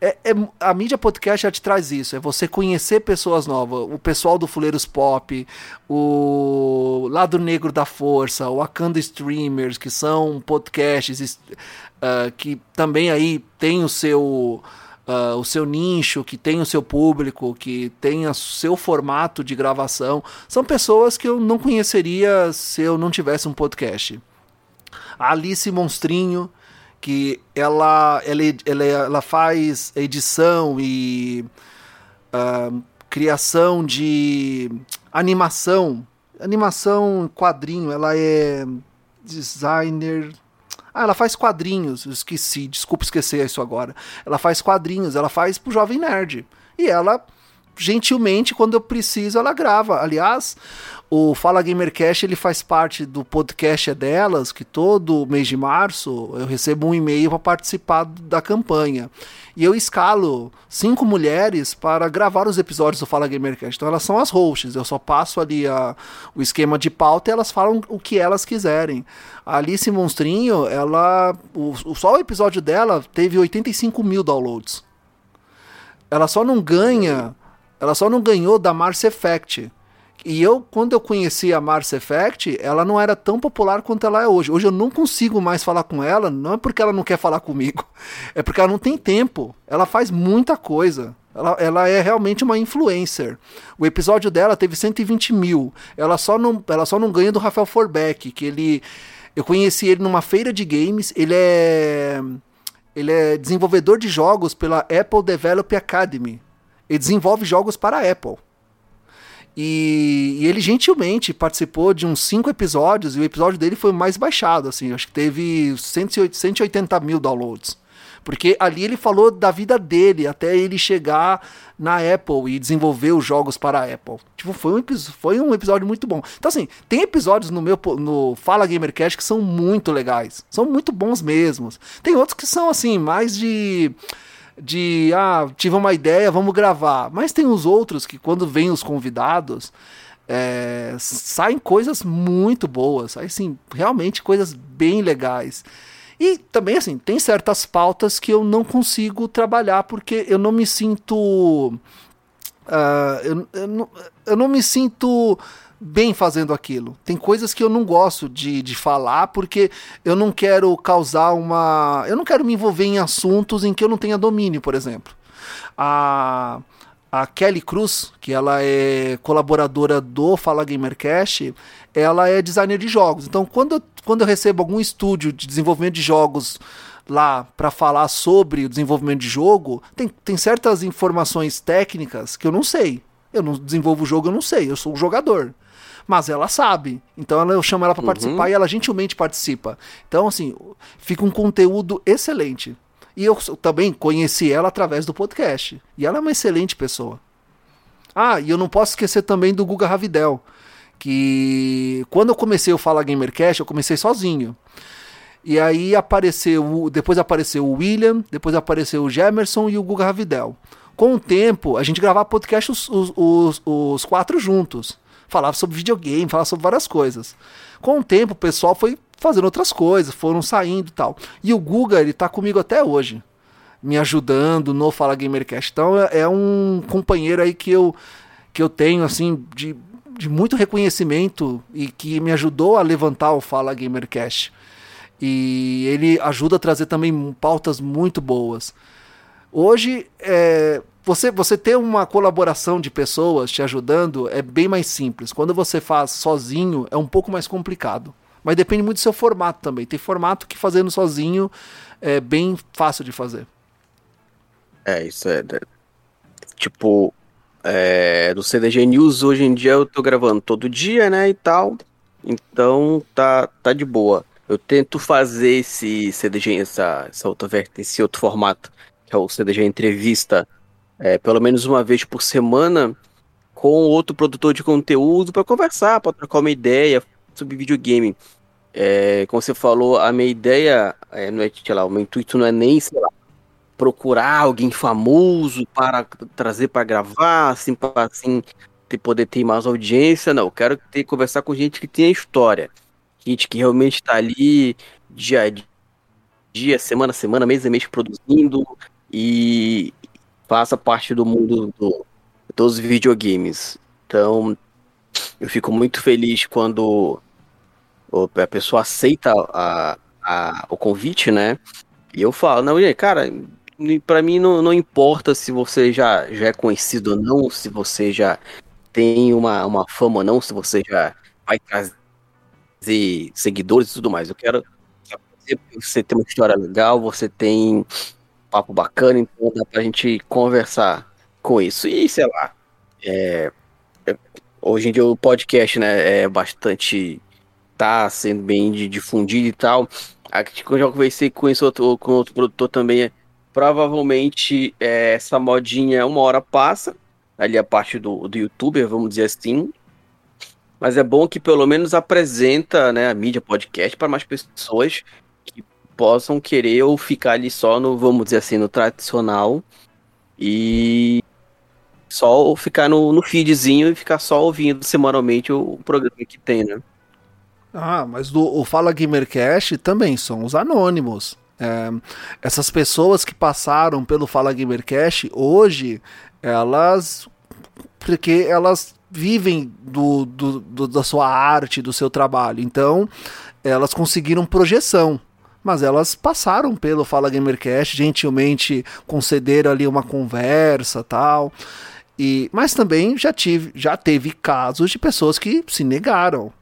é, é, a mídia podcast já te traz isso. É você conhecer pessoas novas. O pessoal do Fuleiros Pop, o Lado Negro da Força, o Wakanda Streamers, que são podcasts uh, que também aí tem o seu. Uh, o seu nicho, que tem o seu público, que tem o seu formato de gravação, são pessoas que eu não conheceria se eu não tivesse um podcast. Alice Monstrinho, que ela, ela, ela, ela faz edição e uh, criação de animação, animação quadrinho, ela é designer. Ah, ela faz quadrinhos, esqueci, desculpa esquecer isso agora. Ela faz quadrinhos, ela faz pro Jovem Nerd. E ela gentilmente, quando eu preciso, ela grava. Aliás, o Fala Gamercast ele faz parte do podcast é delas, que todo mês de março eu recebo um e-mail para participar da campanha. E eu escalo cinco mulheres para gravar os episódios do Fala Gamercast. Então elas são as hosts, eu só passo ali a, o esquema de pauta e elas falam o que elas quiserem. A Alice Monstrinho, ela. O, só o episódio dela teve 85 mil downloads. Ela só não ganha ela só não ganhou da Mars Effect. E eu, quando eu conheci a Mars Effect, ela não era tão popular quanto ela é hoje. Hoje eu não consigo mais falar com ela, não é porque ela não quer falar comigo, é porque ela não tem tempo. Ela faz muita coisa. Ela, ela é realmente uma influencer. O episódio dela teve 120 mil. Ela só não, ela só não ganha do Rafael Forbeck, que ele. Eu conheci ele numa feira de games. Ele é. Ele é desenvolvedor de jogos pela Apple Develop Academy. Ele desenvolve jogos para a Apple. E, e, ele gentilmente participou de uns cinco episódios e o episódio dele foi mais baixado, assim, acho que teve 180 mil downloads. Porque ali ele falou da vida dele até ele chegar na Apple e desenvolver os jogos para a Apple. Tipo, foi um, foi um episódio muito bom. Então, assim, tem episódios no meu no Fala Gamercast que são muito legais. São muito bons mesmos. Tem outros que são, assim, mais de de ah, tive uma ideia, vamos gravar. Mas tem os outros que quando vêm os convidados, é, saem coisas muito boas, saem sim, realmente coisas bem legais. E também assim, tem certas pautas que eu não consigo trabalhar porque eu não me sinto Uh, eu, eu, não, eu não me sinto bem fazendo aquilo. Tem coisas que eu não gosto de, de falar porque eu não quero causar uma. Eu não quero me envolver em assuntos em que eu não tenha domínio, por exemplo. A, a Kelly Cruz, que ela é colaboradora do Fala Gamercast, ela é designer de jogos. Então, quando, quando eu recebo algum estúdio de desenvolvimento de jogos lá para falar sobre o desenvolvimento de jogo, tem, tem certas informações técnicas que eu não sei. Eu não desenvolvo o jogo, eu não sei, eu sou um jogador. Mas ela sabe. Então ela, eu chamo ela para uhum. participar e ela gentilmente participa. Então, assim, fica um conteúdo excelente. E eu também conheci ela através do podcast. E ela é uma excelente pessoa. Ah, e eu não posso esquecer também do Guga Ravidel. Que quando eu comecei o Fala Gamercast, eu comecei sozinho. E aí apareceu, depois apareceu o William, depois apareceu o Gemerson e o Guga Ravidel. Com o tempo, a gente gravava podcast os, os, os, os quatro juntos. Falava sobre videogame, falava sobre várias coisas. Com o tempo, o pessoal foi fazendo outras coisas, foram saindo e tal. E o Guga, ele tá comigo até hoje, me ajudando no Fala Gamercast. Então é, é um companheiro aí que eu, que eu tenho, assim, de, de muito reconhecimento e que me ajudou a levantar o Fala Gamercast. E ele ajuda a trazer também pautas muito boas. Hoje, é, você, você ter uma colaboração de pessoas te ajudando é bem mais simples. Quando você faz sozinho, é um pouco mais complicado. Mas depende muito do seu formato também. Tem formato que fazendo sozinho é bem fácil de fazer. É, isso é. Né, tipo, é, do CDG News hoje em dia eu tô gravando todo dia, né, e tal. Então tá, tá de boa. Eu tento fazer esse CDG, essa, essa outra, esse outro formato, que é o CDG Entrevista, é, pelo menos uma vez por semana, com outro produtor de conteúdo para conversar, para trocar uma ideia sobre videogame. É, como você falou, a minha ideia, é, não é, sei lá, o meu intuito não é nem, sei lá, procurar alguém famoso para trazer para gravar, assim, para assim, ter, poder ter mais audiência, não. Eu quero ter, conversar com gente que tem história gente que realmente está ali dia a dia, semana a semana, mês a mês produzindo e faça parte do mundo do, dos videogames. Então, eu fico muito feliz quando a pessoa aceita a, a, o convite, né? E eu falo, não, cara, para mim não, não importa se você já, já é conhecido ou não, se você já tem uma, uma fama ou não, se você já vai trazer seguidores e tudo mais. Eu quero você tem uma história legal, você tem papo bacana, então dá pra gente conversar com isso. E sei lá, é, é, hoje em dia o podcast, né, é bastante. tá sendo bem difundido e tal. Aqui, quando eu já conversei com esse outro, com outro produtor também, é, provavelmente é, essa modinha uma hora passa, ali a parte do, do youtuber, vamos dizer assim, mas é bom que pelo menos apresenta né, a mídia podcast para mais pessoas que possam querer ou ficar ali só no, vamos dizer assim, no tradicional e só ficar no, no feedzinho e ficar só ouvindo semanalmente o, o programa que tem, né? Ah, mas do, o Fala Gamercast também são os anônimos. É, essas pessoas que passaram pelo Fala Gamercast hoje, elas porque elas vivem do, do, do, da sua arte, do seu trabalho. Então, elas conseguiram projeção. Mas elas passaram pelo Fala Gamercast, gentilmente concederam ali uma conversa tal. E, mas também já, tive, já teve casos de pessoas que se negaram.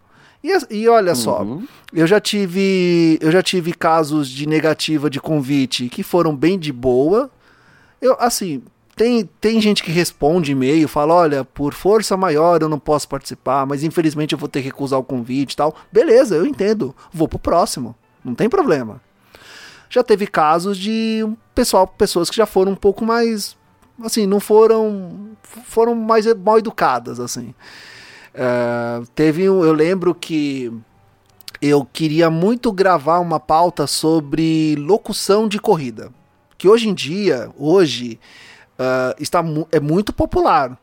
E, e olha uhum. só, eu já tive eu já tive casos de negativa de convite que foram bem de boa. Eu assim, tem, tem gente que responde e-mail, fala: olha, por força maior eu não posso participar, mas infelizmente eu vou ter que recusar o convite e tal. Beleza, eu entendo. Vou pro próximo. Não tem problema. Já teve casos de pessoal, pessoas que já foram um pouco mais. Assim, não foram. Foram mais mal educadas, assim. Uh, teve um. Eu lembro que eu queria muito gravar uma pauta sobre locução de corrida. Que hoje em dia, hoje uh, está mu é muito popular.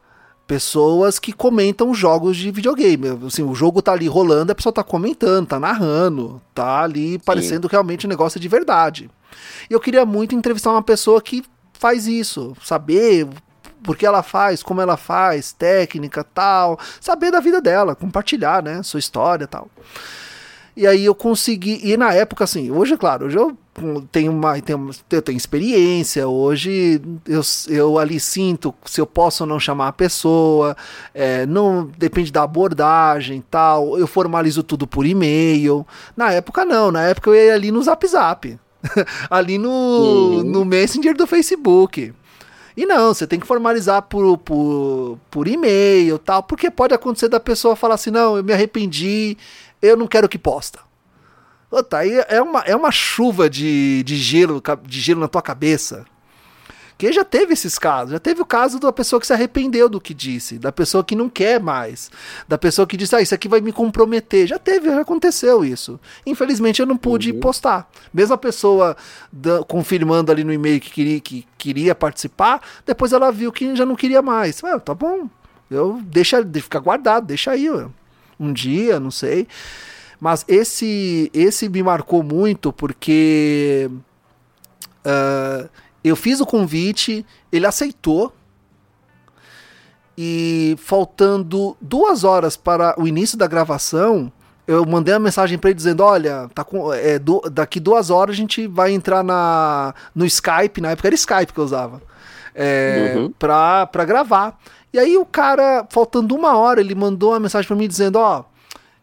Pessoas que comentam jogos de videogame. Assim, o jogo tá ali rolando, a pessoa tá comentando, tá narrando, tá ali parecendo Sim. realmente um negócio de verdade. E eu queria muito entrevistar uma pessoa que faz isso, saber por que ela faz, como ela faz, técnica, tal, saber da vida dela, compartilhar, né, sua história, tal. E aí eu consegui. E na época, assim, hoje, claro, hoje eu tenho uma. Tenho, eu tenho experiência, hoje eu, eu ali sinto se eu posso ou não chamar a pessoa, é, não depende da abordagem tal. Eu formalizo tudo por e-mail. Na época, não, na época eu ia ali no zap zap. ali no, uhum. no Messenger do Facebook. E não, você tem que formalizar por, por, por e-mail tal, porque pode acontecer da pessoa falar assim: não, eu me arrependi, eu não quero que posta. Tá aí é uma, é uma chuva de, de gelo de gelo na tua cabeça. Que já teve esses casos. Já teve o caso da pessoa que se arrependeu do que disse, da pessoa que não quer mais, da pessoa que disse, ah, isso aqui vai me comprometer. Já teve, já aconteceu isso. Infelizmente eu não pude uhum. postar. Mesmo a pessoa da, confirmando ali no e-mail que queria, que queria participar, depois ela viu que já não queria mais. Ah, tá bom. Eu deixa, fica guardado, deixa aí. Um dia, não sei. Mas esse, esse me marcou muito porque. Uh, eu fiz o convite, ele aceitou. E faltando duas horas para o início da gravação, eu mandei uma mensagem para ele dizendo: Olha, tá com, é, do, daqui duas horas a gente vai entrar na, no Skype, na época era Skype que eu usava, é, uhum. pra, pra gravar. E aí o cara, faltando uma hora, ele mandou uma mensagem para mim dizendo: Ó, oh,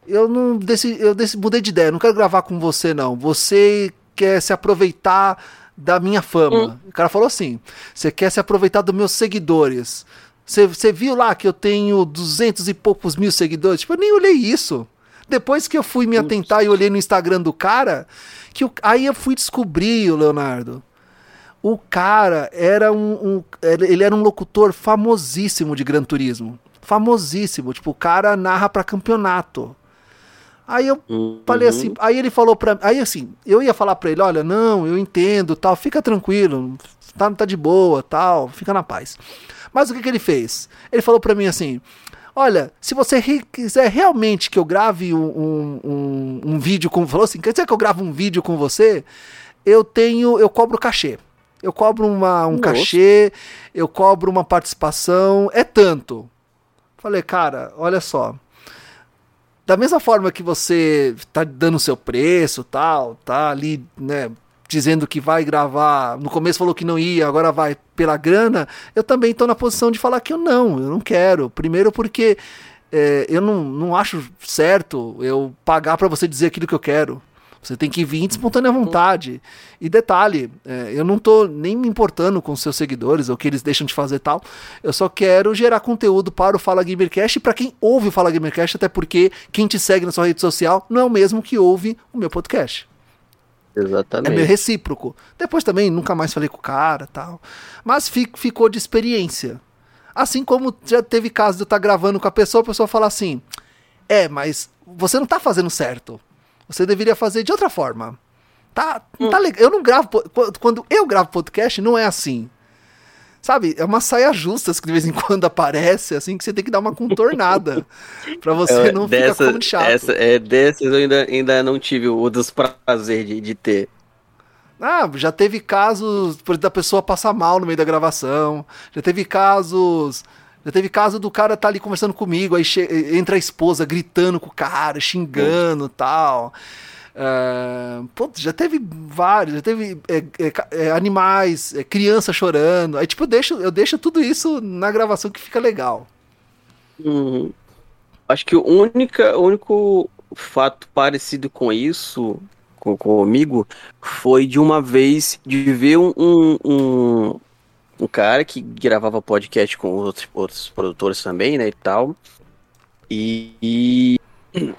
eu não decidi, eu decidi, mudei de ideia, não quero gravar com você não. Você quer se aproveitar da minha fama. Hum. O cara falou assim: você quer se aproveitar dos meus seguidores. Você viu lá que eu tenho duzentos e poucos mil seguidores? Tipo, eu nem olhei isso. Depois que eu fui me atentar e olhei no Instagram do cara, que eu, aí eu fui descobrir o Leonardo. O cara era um, um, ele era um locutor famosíssimo de Gran Turismo. Famosíssimo. Tipo, o cara narra para campeonato. Aí eu uhum. falei assim, aí ele falou pra aí assim, eu ia falar pra ele, olha, não, eu entendo, tal, fica tranquilo, tá, tá de boa, tal, fica na paz. Mas o que que ele fez? Ele falou pra mim assim, olha, se você re quiser realmente que eu grave um, um, um, vídeo com, falou assim, quer dizer que eu gravo um vídeo com você, eu tenho, eu cobro cachê. Eu cobro uma, um Nossa. cachê, eu cobro uma participação, é tanto. Falei, cara, olha só, da mesma forma que você tá dando o seu preço, tal, tá ali, né, dizendo que vai gravar, no começo falou que não ia, agora vai pela grana, eu também estou na posição de falar que eu não, eu não quero. Primeiro porque é, eu não, não acho certo eu pagar para você dizer aquilo que eu quero. Você tem que vir de espontânea vontade. E detalhe, é, eu não tô nem me importando com seus seguidores ou que eles deixam de fazer tal. Eu só quero gerar conteúdo para o Fala Gamercast e para quem ouve o Fala Gamercast, até porque quem te segue na sua rede social não é o mesmo que ouve o meu podcast. Exatamente. É meio recíproco. Depois também nunca mais falei com o cara tal. Mas fico, ficou de experiência. Assim como já teve caso de eu estar gravando com a pessoa, a pessoa fala assim: É, mas você não está fazendo certo. Você deveria fazer de outra forma. Tá, hum. tá legal. Eu não gravo. Quando eu gravo podcast, não é assim. Sabe? É uma saia justa que de vez em quando aparece, assim, que você tem que dar uma contornada. pra você é, não dessa, ficar como chato. Essa, é, dessas eu ainda, ainda não tive o desprazer de, de ter. Ah, já teve casos por da pessoa passar mal no meio da gravação. Já teve casos já teve caso do cara tá ali conversando comigo, aí entra a esposa gritando com o cara, xingando e tal. Uh, pô, já teve vários, já teve é, é, é, animais, é, criança chorando. Aí, tipo, eu deixo, eu deixo tudo isso na gravação que fica legal. Uhum. Acho que o, única, o único fato parecido com isso, com, comigo, foi de uma vez de ver um, um, um cara que gravava podcast com outros, outros produtores também, né, e tal. E, e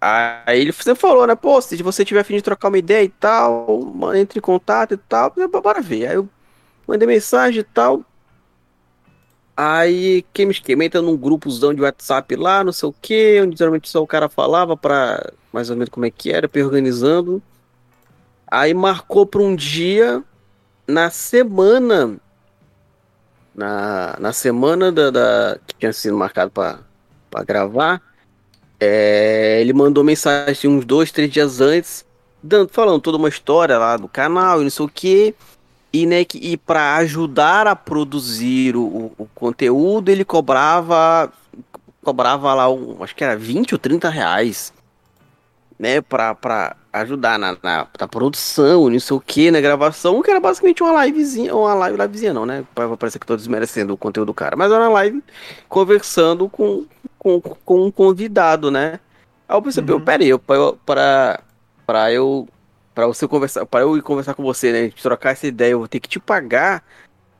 aí ele falou, né, pô, se você tiver afim de trocar uma ideia e tal, entre em contato e tal, bora ver. Aí eu mandei mensagem e tal. Aí quem me esquema entra num grupozão de WhatsApp lá, não sei o que, onde geralmente só o cara falava pra mais ou menos como é que era, pra organizando. Aí marcou pra um dia, na semana na, na semana da, da que tinha sido marcado para gravar, é, ele mandou mensagem uns dois, três dias antes, dando, falando toda uma história lá do canal e não sei o que. E, né, que, e para ajudar a produzir o, o, conteúdo, ele cobrava cobrava lá, um, acho que era 20 ou 30 reais. né, pra ajudar na, na, na produção, não sei o que, na gravação, que era basicamente uma livezinha, uma live, livezinha não, né, pra parecer que tô desmerecendo o conteúdo do cara, mas era uma live conversando com, com, com um convidado, né. Aí eu pensei, uhum. peraí, pra, pra eu, pra você conversar, para eu ir conversar com você, né, trocar essa ideia, eu vou ter que te pagar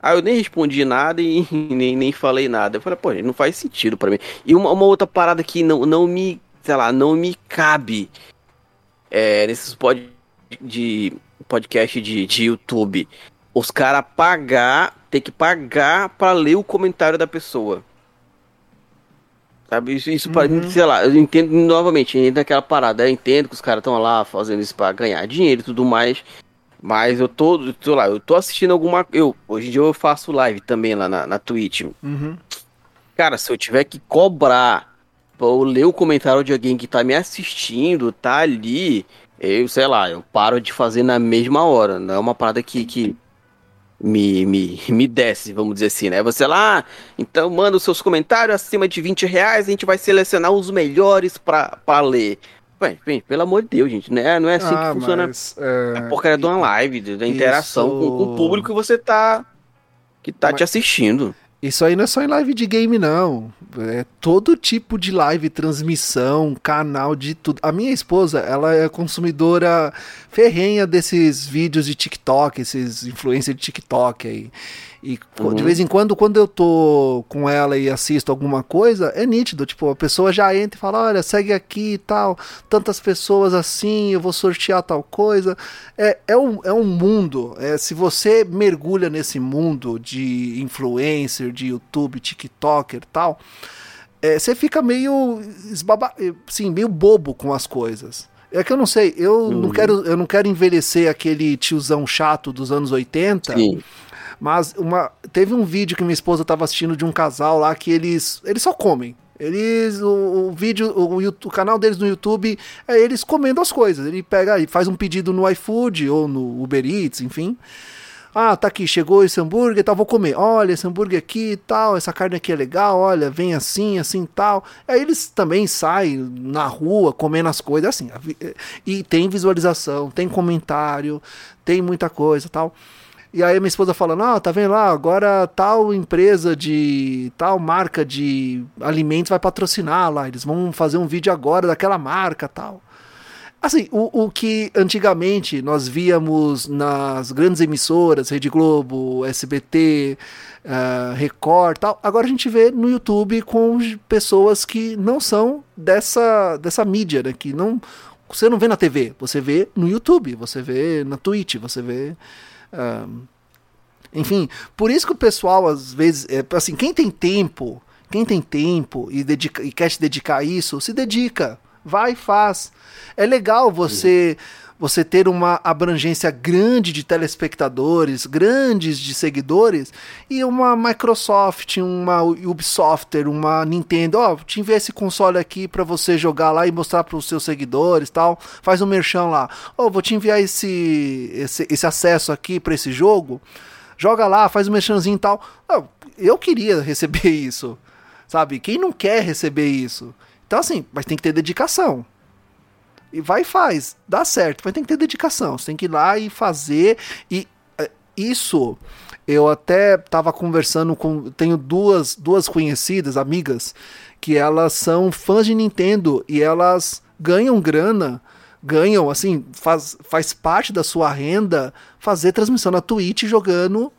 Aí eu nem respondi nada e nem, nem falei nada. Eu falei, pô, não faz sentido para mim. E uma, uma, outra parada que não, não me, sei lá, não me cabe é, nesses pod, de podcast de, de YouTube. Os caras pagar, ter que pagar para ler o comentário da pessoa. Sabe, isso, isso uhum. para mim, sei lá, eu entendo novamente, entra naquela parada, eu entendo que os caras estão lá fazendo isso para ganhar dinheiro e tudo mais. Mas eu tô, eu tô lá, eu tô assistindo alguma. Eu, hoje em dia eu faço live também lá na, na Twitch. Uhum. Cara, se eu tiver que cobrar eu ler o comentário de alguém que tá me assistindo, tá ali, eu, sei lá, eu paro de fazer na mesma hora. Não é uma parada que, que me, me, me desce, vamos dizer assim, né? Você lá, então manda os seus comentários acima de 20 reais, a gente vai selecionar os melhores pra, pra ler. Ué, pelo amor de Deus, gente, não é, não é assim ah, que funciona mas, é... a porcaria de uma live, da interação Isso... com, com, o público que você tá que tá mas... te assistindo. Isso aí não é só em live de game, não. É todo tipo de live, transmissão, canal, de tudo. A minha esposa, ela é consumidora ferrenha desses vídeos de TikTok, esses influencers de TikTok aí. E uhum. de vez em quando, quando eu tô com ela e assisto alguma coisa, é nítido. Tipo, a pessoa já entra e fala: olha, segue aqui e tal, tantas pessoas assim, eu vou sortear tal coisa. É, é, um, é um mundo. É, se você mergulha nesse mundo de influencer, de YouTube, TikToker e tal, é, você fica meio esbaba, assim, meio bobo com as coisas. É que eu não sei, eu, uhum. não quero, eu não quero envelhecer aquele tiozão chato dos anos 80. Sim mas uma, teve um vídeo que minha esposa estava assistindo de um casal lá que eles, eles só comem. Eles, o, o vídeo, o, o, canal deles no YouTube é eles comendo as coisas. Ele pega e faz um pedido no iFood ou no Uber Eats, enfim. Ah, tá aqui, chegou esse hambúrguer e tal, vou comer. Olha, esse hambúrguer aqui e tal, essa carne aqui é legal, olha, vem assim, assim tal. Aí eles também saem na rua comendo as coisas, assim. E tem visualização, tem comentário, tem muita coisa tal. E aí minha esposa fala, não, tá vendo lá, agora tal empresa de tal marca de alimentos vai patrocinar lá, eles vão fazer um vídeo agora daquela marca tal. Assim, o, o que antigamente nós víamos nas grandes emissoras, Rede Globo, SBT, uh, eh, Record tal, agora a gente vê no YouTube com pessoas que não são dessa, dessa mídia, né? Que não, você não vê na TV, você vê no YouTube, você vê na Twitch, você vê enfim, por isso que o pessoal, às vezes, é, assim, quem tem tempo, quem tem tempo e, dedica, e quer se dedicar a isso, se dedica. Vai e faz. É legal você. Você ter uma abrangência grande de telespectadores, grandes de seguidores, e uma Microsoft, uma Ubisoft, uma Nintendo, ó, oh, te enviar esse console aqui para você jogar lá e mostrar para os seus seguidores, tal. Faz um merchan lá. Ó, oh, vou te enviar esse, esse, esse acesso aqui para esse jogo. Joga lá, faz um merchanzinho e tal. Oh, eu queria receber isso. Sabe? Quem não quer receber isso? Então assim, mas tem que ter dedicação. E vai e faz, dá certo, mas tem que ter dedicação. Você tem que ir lá e fazer. E é, isso eu até estava conversando com. Tenho duas, duas conhecidas, amigas, que elas são fãs de Nintendo e elas ganham grana. Ganham, assim, faz, faz parte da sua renda fazer transmissão na Twitch jogando,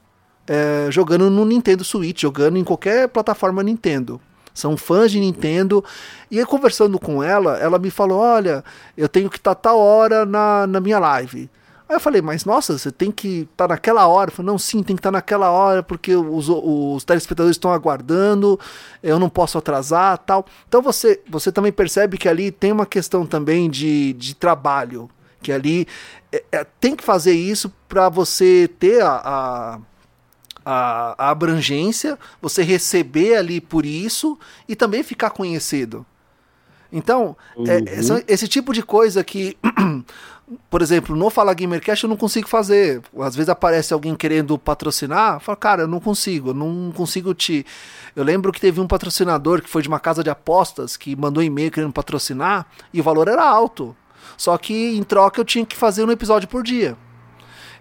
é, jogando no Nintendo Switch, jogando em qualquer plataforma Nintendo são fãs de Nintendo. E aí, conversando com ela, ela me falou: Olha, eu tenho que estar tá tal hora na, na minha live. Aí eu falei, mas nossa, você tem que estar tá naquela hora. Eu falei, não, sim, tem que estar tá naquela hora, porque os, os telespectadores estão aguardando, eu não posso atrasar tal. Então você, você também percebe que ali tem uma questão também de, de trabalho. Que ali é, é, tem que fazer isso para você ter a, a a, a abrangência, você receber ali por isso e também ficar conhecido. Então, é, uhum. é, esse tipo de coisa que, por exemplo, no Fala Gamercast eu não consigo fazer. Às vezes aparece alguém querendo patrocinar, fala, cara, eu não consigo, eu não consigo te. Eu lembro que teve um patrocinador que foi de uma casa de apostas que mandou e-mail querendo patrocinar e o valor era alto. Só que em troca eu tinha que fazer um episódio por dia.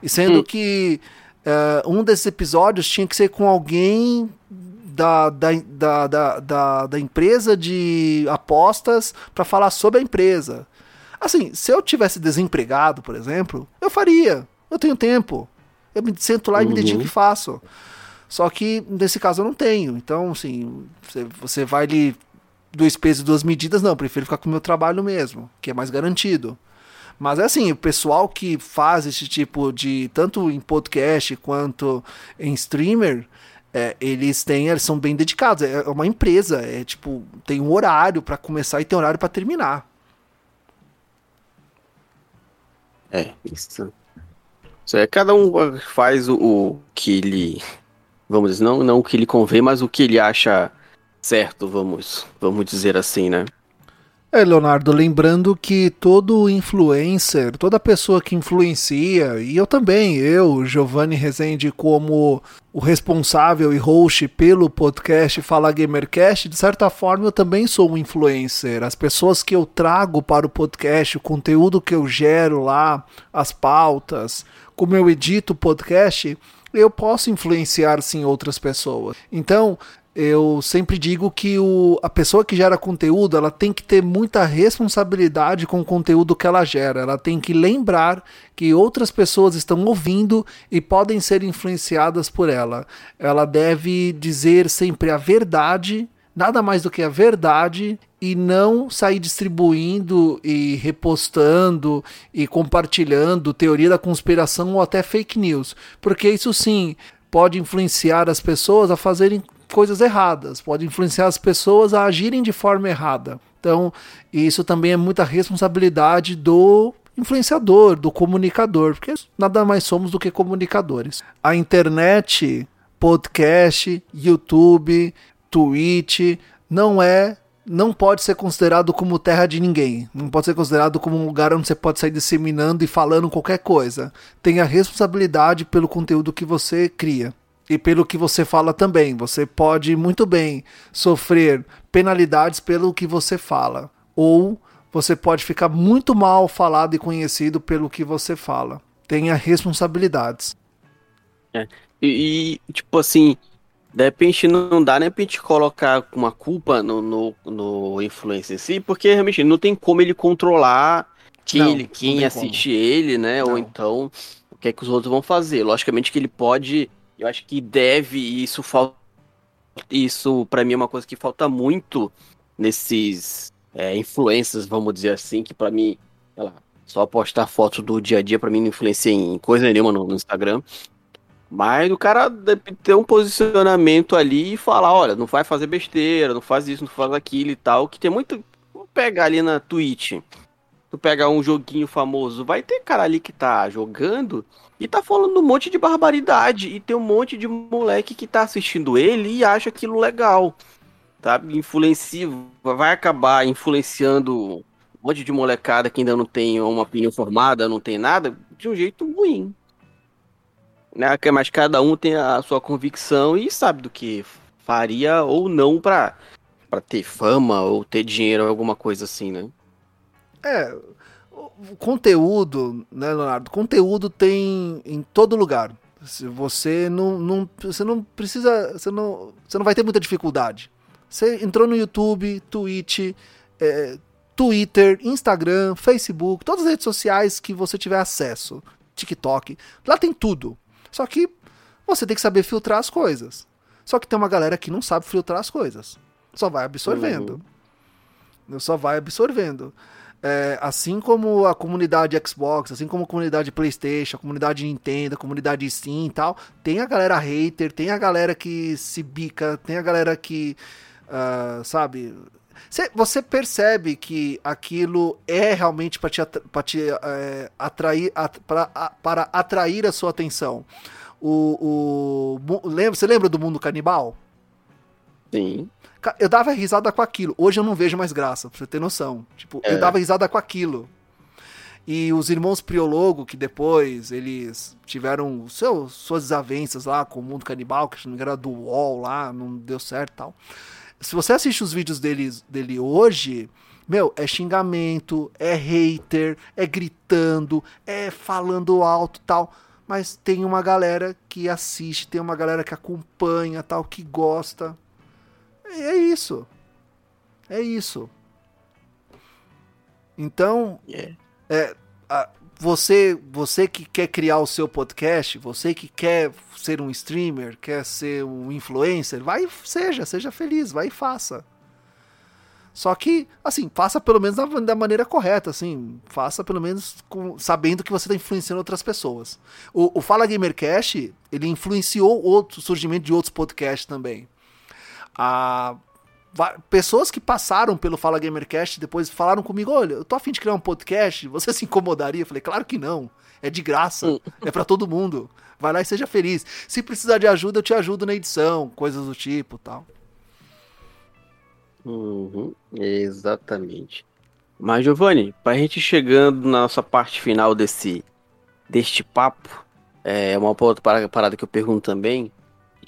E sendo hum. que uh, um desses episódios tinha que ser com alguém da, da, da, da, da, empresa de apostas para falar sobre a empresa. Assim, se eu tivesse desempregado, por exemplo, eu faria. Eu tenho tempo. Eu me sento lá uhum. e me dedico uhum. e faço. Só que nesse caso eu não tenho. Então, assim, você, você vai ali dois pesos e duas medidas, não, eu prefiro ficar com o meu trabalho mesmo, que é mais garantido. Mas é assim, o pessoal que faz esse tipo de. tanto em podcast quanto em streamer, é, eles têm, eles são bem dedicados. É uma empresa, é tipo, tem um horário para começar e tem horário para terminar. É, isso. isso é, cada um faz o, o, que ele. Vamos dizer, não, não o que ele convém, mas o que ele acha certo, vamos, vamos dizer assim, né? É, Leonardo, lembrando que todo influencer, toda pessoa que influencia, e eu também, eu, Giovanni Rezende, como o responsável e host pelo podcast Fala Gamercast, de certa forma eu também sou um influencer. As pessoas que eu trago para o podcast, o conteúdo que eu gero lá, as pautas, como eu edito o podcast, eu posso influenciar sim outras pessoas. Então, eu sempre digo que o, a pessoa que gera conteúdo ela tem que ter muita responsabilidade com o conteúdo que ela gera. Ela tem que lembrar que outras pessoas estão ouvindo e podem ser influenciadas por ela. Ela deve dizer sempre a verdade, nada mais do que a verdade, e não sair distribuindo e repostando e compartilhando teoria da conspiração ou até fake news, porque isso sim pode influenciar as pessoas a fazerem coisas erradas, pode influenciar as pessoas a agirem de forma errada. Então, isso também é muita responsabilidade do influenciador, do comunicador, porque nada mais somos do que comunicadores. A internet, podcast, YouTube, Twitch não é não pode ser considerado como terra de ninguém. Não pode ser considerado como um lugar onde você pode sair disseminando e falando qualquer coisa. Tenha responsabilidade pelo conteúdo que você cria e pelo que você fala também. Você pode muito bem sofrer penalidades pelo que você fala, ou você pode ficar muito mal falado e conhecido pelo que você fala. Tenha responsabilidades. É. E, e, tipo assim, de repente não dá nem pra gente colocar uma culpa no, no, no influencer em si, porque realmente não tem como ele controlar quem, não, ele, quem assiste como. ele, né? Não. Ou então o que é que os outros vão fazer. Logicamente que ele pode eu acho que deve, e isso falta. Isso, para mim, é uma coisa que falta muito nesses é, influências, vamos dizer assim, que para mim, lá, só postar foto do dia a dia, para mim, não influencia em coisa nenhuma no, no Instagram. Mas o cara ter um posicionamento ali e falar, olha, não vai fazer besteira, não faz isso, não faz aquilo e tal, que tem muito. Vou pegar ali na Twitch. Tu pega um joguinho famoso, vai ter cara ali que tá jogando e tá falando um monte de barbaridade. E tem um monte de moleque que tá assistindo ele e acha aquilo legal. Sabe? Influencia, vai acabar influenciando um monte de molecada que ainda não tem uma opinião formada, não tem nada, de um jeito ruim. Né? Mas cada um tem a sua convicção e sabe do que faria ou não pra, pra ter fama ou ter dinheiro, alguma coisa assim, né? É, o conteúdo, né, Leonardo? Conteúdo tem em todo lugar. Você não, não, você não precisa, você não, você não vai ter muita dificuldade. Você entrou no YouTube, Twitch, é, Twitter, Instagram, Facebook, todas as redes sociais que você tiver acesso, TikTok, lá tem tudo. Só que você tem que saber filtrar as coisas. Só que tem uma galera que não sabe filtrar as coisas. Só vai absorvendo. Uhum. Só vai absorvendo. É, assim como a comunidade Xbox, assim como a comunidade PlayStation, a comunidade Nintendo, a comunidade Steam e tal, tem a galera hater, tem a galera que se bica, tem a galera que, uh, sabe, você percebe que aquilo é realmente para te, pra te é, atrair at, pra, a, para atrair a sua atenção. O, o, lembra, você lembra do mundo canibal? Sim. Eu dava risada com aquilo. Hoje eu não vejo mais graça, pra você ter noção. Tipo, é. eu dava risada com aquilo. E os irmãos Priologo, que depois eles tiveram seu, suas desavenças lá com o mundo canibal, que não era do UOL lá, não deu certo e tal. se você assiste os vídeos dele, dele hoje, meu, é xingamento, é hater, é gritando, é falando alto tal. Mas tem uma galera que assiste, tem uma galera que acompanha, tal, que gosta. E é isso. É isso. Então, Yeah. é, a- você, você que quer criar o seu podcast, você que quer ser um streamer, quer ser um influencer, vai, seja, seja feliz, vai e faça. Só que, assim, faça pelo menos da, da maneira correta, assim, faça pelo menos com- sabendo que você está influenciando outras pessoas. O, o Fala Gamercast, ele influenciou o surgimento de outros podcasts também. A, pessoas que passaram pelo Fala Gamercast depois falaram comigo: olha, eu tô afim de criar um podcast, você se incomodaria? Eu falei: claro que não, é de graça, Hum. é para todo mundo. Vai lá e seja feliz. Se precisar de ajuda, eu te ajudo na edição, coisas do tipo tal. Uhum, exatamente. Mas, Giovanni, pra gente chegando na nossa parte final desse, deste papo, é uma outra parada que eu pergunto também,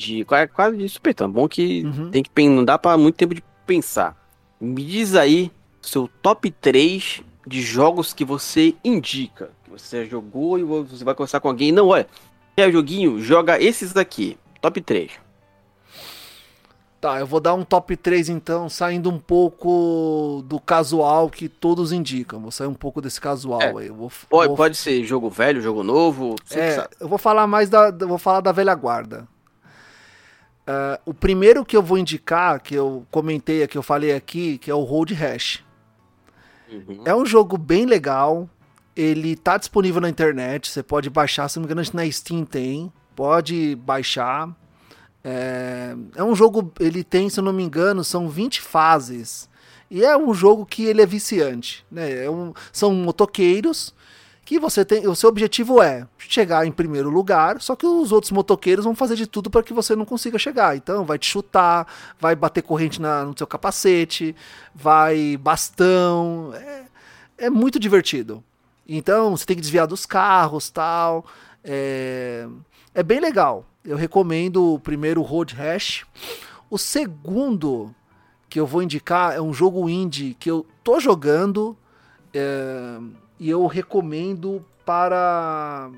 de quase, quase de supetão. É bom que Uhum. tem que não dá para muito tempo de pensar. Me diz aí seu top 3 de jogos que você indica, que você jogou e você vai conversar com alguém. Não, olha, quer joguinho? Joga esses daqui. Top 3. Tá, eu vou dar um top 3 então, saindo um pouco do casual que todos indicam. Vou sair um pouco desse casual É, aí. Vou, Pode, vou- pode ser jogo velho, jogo novo. É, eu vou falar mais da, vou falar da velha guarda. Ah, o primeiro que eu vou indicar, que eu comentei aqui, eu falei aqui, que é o Road Rash. Uhum. É um jogo bem legal. Ele tá disponível na internet. Você pode baixar, se não me engano, que na Steam tem. Pode baixar. É, é um jogo, ele tem, se eu não me engano, são 20 fases. E é um jogo que ele é viciante. Né? É um- são motoqueiros que você tem. O seu objetivo é chegar em primeiro lugar, só que os outros motoqueiros vão fazer de tudo para que você não consiga chegar. Então, vai te chutar, vai bater corrente na- no seu capacete, vai bastão. É, é muito divertido. Então, você tem que desviar dos carros tal. É, é bem legal. Eu recomendo o primeiro Road Rash. O segundo que eu vou indicar é um jogo indie que eu tô jogando é, e eu recomendo para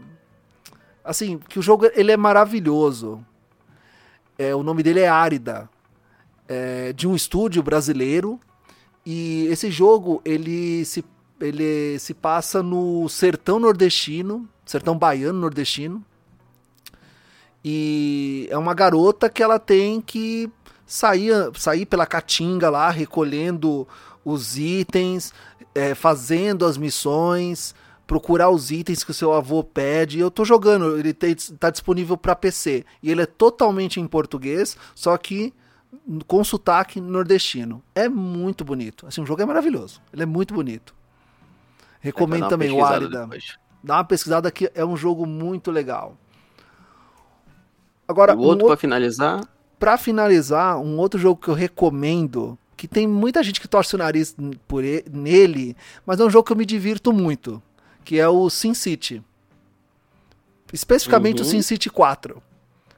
assim que o jogo ele é maravilhoso. É, o nome dele é Árida, é, de um estúdio brasileiro e esse jogo ele se ele se passa no sertão nordestino, sertão baiano nordestino. E é uma garota que ela tem que sair, sair pela caatinga lá, recolhendo os itens, é, fazendo as missões, procurar os itens que o seu avô pede. Eu tô jogando, ele tem, tá disponível para PC. E ele é totalmente em português, só que com sotaque nordestino. É muito bonito. Assim, o jogo é maravilhoso. Ele é muito bonito. Recomendo também o Árida. depois. Dá uma pesquisada que é um jogo muito legal. Agora, E o um outro outro pra finalizar. Pra finalizar, um outro jogo que eu recomendo, que tem muita gente que torce o nariz por e- nele, mas é um jogo que eu me divirto muito, que é o Sin City. Especificamente o Uhum. Sin City 4.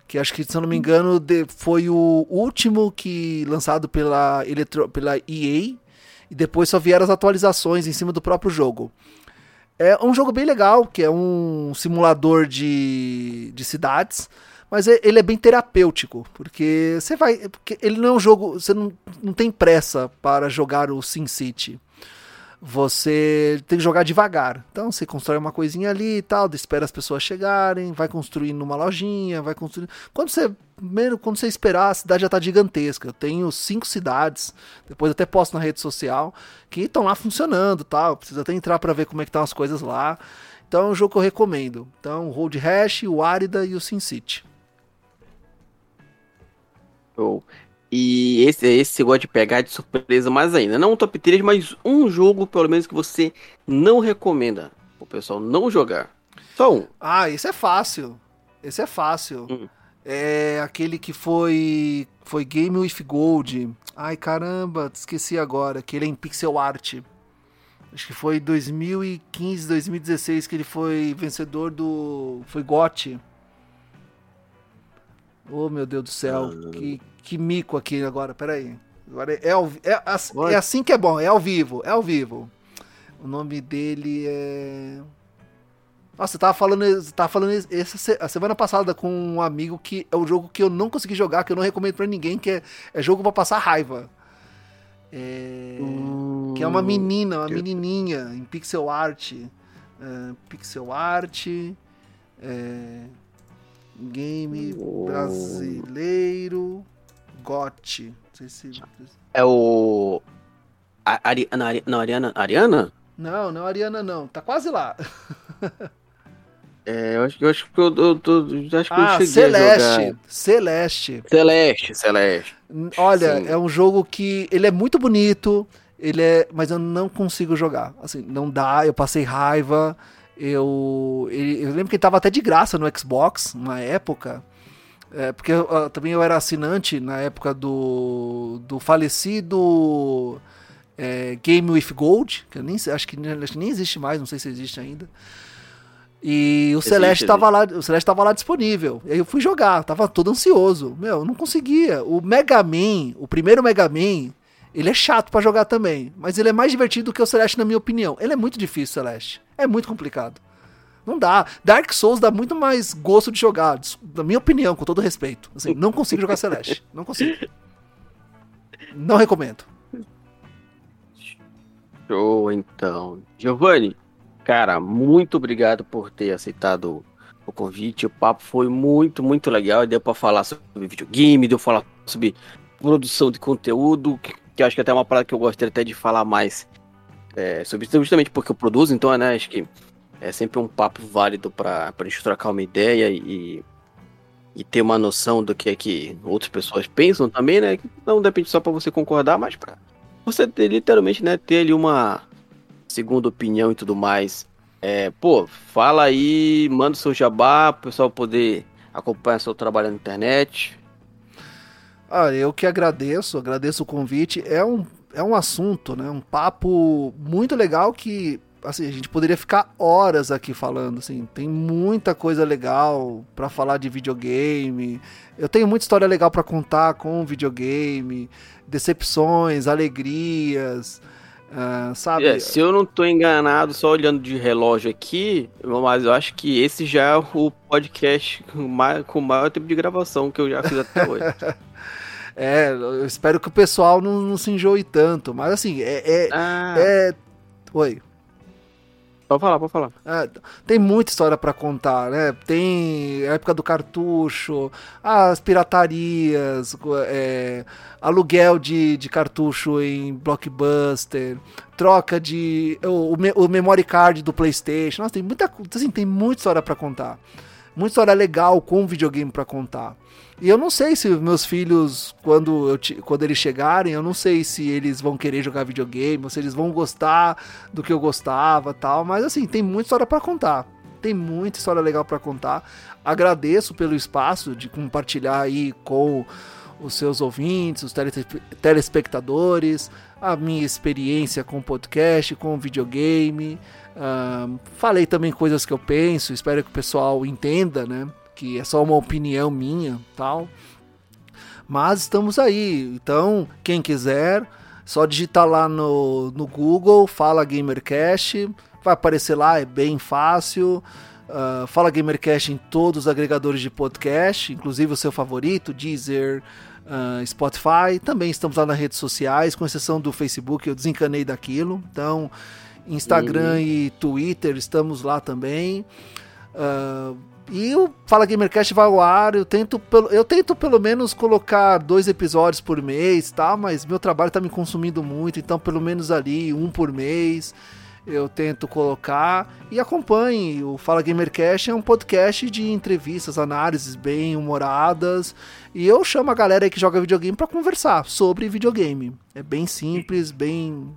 Que acho que, se eu não me engano, de- foi o último que lançado pela, Eletro, pela EA. E depois só vieram as atualizações em cima do próprio jogo. É um jogo bem legal, que é um simulador de, de cidades, mas é- ele é bem terapêutico, porque você vai. Porque ele não é um jogo. Você não, não tem pressa para jogar o Sin City. Você tem que jogar devagar. Então você constrói uma coisinha ali e tal, espera as pessoas chegarem, vai construindo uma lojinha, vai construindo. Quando você, menos, quando você esperar, a cidade já tá gigantesca. Eu tenho cinco cidades, depois até posto na rede social, que estão lá funcionando tal. Precisa até entrar para ver como é que estão as coisas lá. Então é um jogo que eu recomendo. Então, Road Rash, o Árida e o Sin City. Show. E esse, esse você gosta de pegar de surpresa mais ainda. Não um top 3, mas um jogo, pelo menos, que você não recomenda o pessoal não jogar. Só um. Ah, esse é fácil. Esse é fácil. Hum. É aquele que foi foi Game with Gold. Ai, caramba, esqueci agora, que ele é em pixel art. Acho que foi 2015, 2016 que ele foi vencedor do foi GOT. Oh, meu Deus do céu. Ah. Que, que mico aqui agora, peraí. Agora é, ao, é, é, é assim que é bom, é ao vivo, é ao vivo. O nome dele é. Nossa, eu tava falando, tava falando essa, a semana passada com um amigo que é um jogo que eu não consegui jogar, que eu não recomendo para ninguém, que é, é jogo para passar raiva. É, hum, que é uma menina, uma menininha em pixel art. É, pixel art. É, game oh. brasileiro. GOT. Não sei se... É o. A, Ari, não, Ariana? Ariana? Não, não Ariana não. Tá quase lá. É, eu acho, eu acho que eu, eu, eu, acho que ah, eu cheguei Celeste, a jogar. Celeste. Celeste, Celeste. Olha, Sim. é um jogo que ele é muito bonito, ele é, mas eu não consigo jogar. Assim, não dá, eu passei raiva. Eu, ele, eu lembro que ele tava até de graça no Xbox, na época. É, porque eu, também eu era assinante na época do, do falecido é, Game with Gold, que eu nem acho que, acho que nem existe mais, não sei se existe ainda. E o existe, Celeste estava lá, o Celeste tava lá disponível. E aí eu fui jogar, tava todo ansioso. Meu, não conseguia. O Mega Man, o primeiro Mega Man, ele é chato para jogar também, mas ele é mais divertido do que o Celeste na minha opinião. Ele é muito difícil, Celeste. É muito complicado. Não dá. Dark Souls dá muito mais gosto de jogar, na minha opinião, com todo respeito. Assim, não consigo jogar Celeste. Não consigo. Não recomendo. Show, então. Giovanni, cara, muito obrigado por ter aceitado o convite. O papo foi muito, muito legal. Deu para falar sobre videogame, deu para falar sobre produção de conteúdo, que, eu acho que até é uma parada que eu gostaria até de falar mais é, sobre isso, justamente porque eu produzo, então, né, acho que é sempre um papo válido para a gente trocar uma ideia e, e ter uma noção do que é que outras pessoas pensam também, né? Não depende só para você concordar, mas para você ter, literalmente, né, ter ali uma segunda opinião e tudo mais. É, pô, fala aí, manda o seu jabá, pro pessoal poder acompanhar seu trabalho na internet. Ah, eu que agradeço, agradeço o convite. É um, é um assunto, né? Um papo muito legal que assim, a gente poderia ficar horas aqui falando, assim, tem muita coisa legal para falar de videogame. Eu tenho muita história legal para contar com videogame decepções, alegrias, uh, sabe? É, se eu não tô enganado, só olhando de relógio aqui, mas eu acho que esse já é o podcast com com maior tempo de gravação que eu já fiz até hoje. é, eu espero que o pessoal não, não se enjoe tanto, mas assim, é. é, ah. é... Oi. Pode falar, pode falar. É, tem muita história para contar, né? Tem a época do cartucho, as piratarias, é, aluguel de, de cartucho em blockbuster, troca de. O, o memory card do PlayStation. Nossa, tem muita, assim, tem muita história para contar. Muita história legal com videogame para contar. E eu não sei se meus filhos, quando, eu, quando eles chegarem, eu não sei se eles vão querer jogar videogame, ou se eles vão gostar do que eu gostava tal. Mas assim, tem muita história para contar. Tem muita história legal para contar. Agradeço pelo espaço de compartilhar aí com os seus ouvintes, os telespectadores, a minha experiência com podcast, com videogame. Uh, falei também coisas que eu penso, espero que o pessoal entenda, né? Que é só uma opinião minha, tal. Mas estamos aí. Então, quem quiser, só digitar lá no, no Google, fala Gamercast, vai aparecer lá, é bem fácil. Uh, fala Gamercast em todos os agregadores de podcast, inclusive o seu favorito, Deezer, uh, Spotify. Também estamos lá nas redes sociais, com exceção do Facebook, eu desencanei daquilo. Então, Instagram uhum. e Twitter, estamos lá também. Uh, e o Fala Gamercast vai ao ar, eu tento, eu tento pelo menos colocar dois episódios por mês, tá? Mas meu trabalho tá me consumindo muito, então pelo menos ali, um por mês, eu tento colocar. E acompanhe, o Fala Gamercast é um podcast de entrevistas, análises bem humoradas. E eu chamo a galera que joga videogame para conversar sobre videogame. É bem simples, bem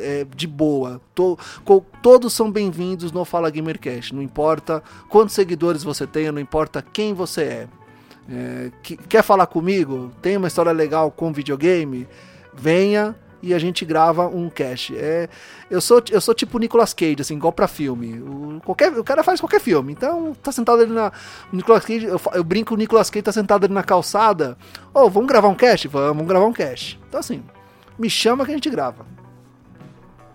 é, de boa. To, todos são bem-vindos no Fala Gamercast. Não importa quantos seguidores você tenha, não importa quem você é. é que, quer falar comigo? Tem uma história legal com videogame? Venha e a gente grava um cast. É, eu sou eu sou tipo Nicolas Cage, assim, igual pra filme. O, qualquer, o cara faz qualquer filme. Então, tá sentado ali na. O Nicolas Cage, eu, eu brinco, o Nicolas Cage tá sentado ali na calçada. Ô, oh, vamos gravar um cast? Vamos, vamos gravar um cast. Então, assim, me chama que a gente grava.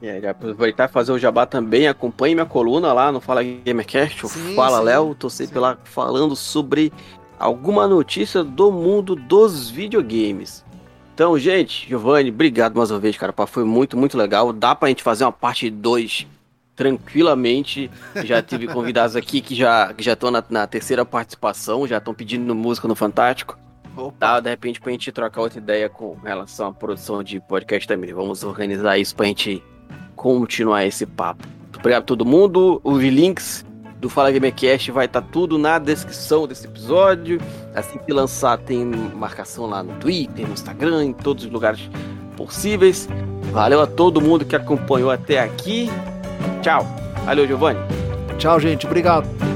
E aí, aproveitar e fazer o jabá também, acompanhe minha coluna lá no Fala Gamercast, o Fala Léo, tô sempre lá falando sobre alguma notícia do mundo dos videogames. Então, gente, Giovanni, obrigado mais uma vez, cara, foi muito, muito legal. Dá pra gente fazer uma parte 2 tranquilamente. Já tive convidados aqui que já que já estão na, na, terceira participação, já estão pedindo música no Fantástico. Opa. Tá, de repente pra gente trocar outra ideia com relação à produção de podcast também. Vamos organizar isso pra gente continuar esse papo. Obrigado a todo mundo. Os links do Fala Gamercast vai estar tá tudo na descrição desse episódio. Assim que lançar, tem marcação lá no Twitter, no Instagram, em todos os lugares possíveis. Valeu a todo mundo que acompanhou até aqui. Tchau. Valeu, Giovanni. Tchau, gente. Obrigado.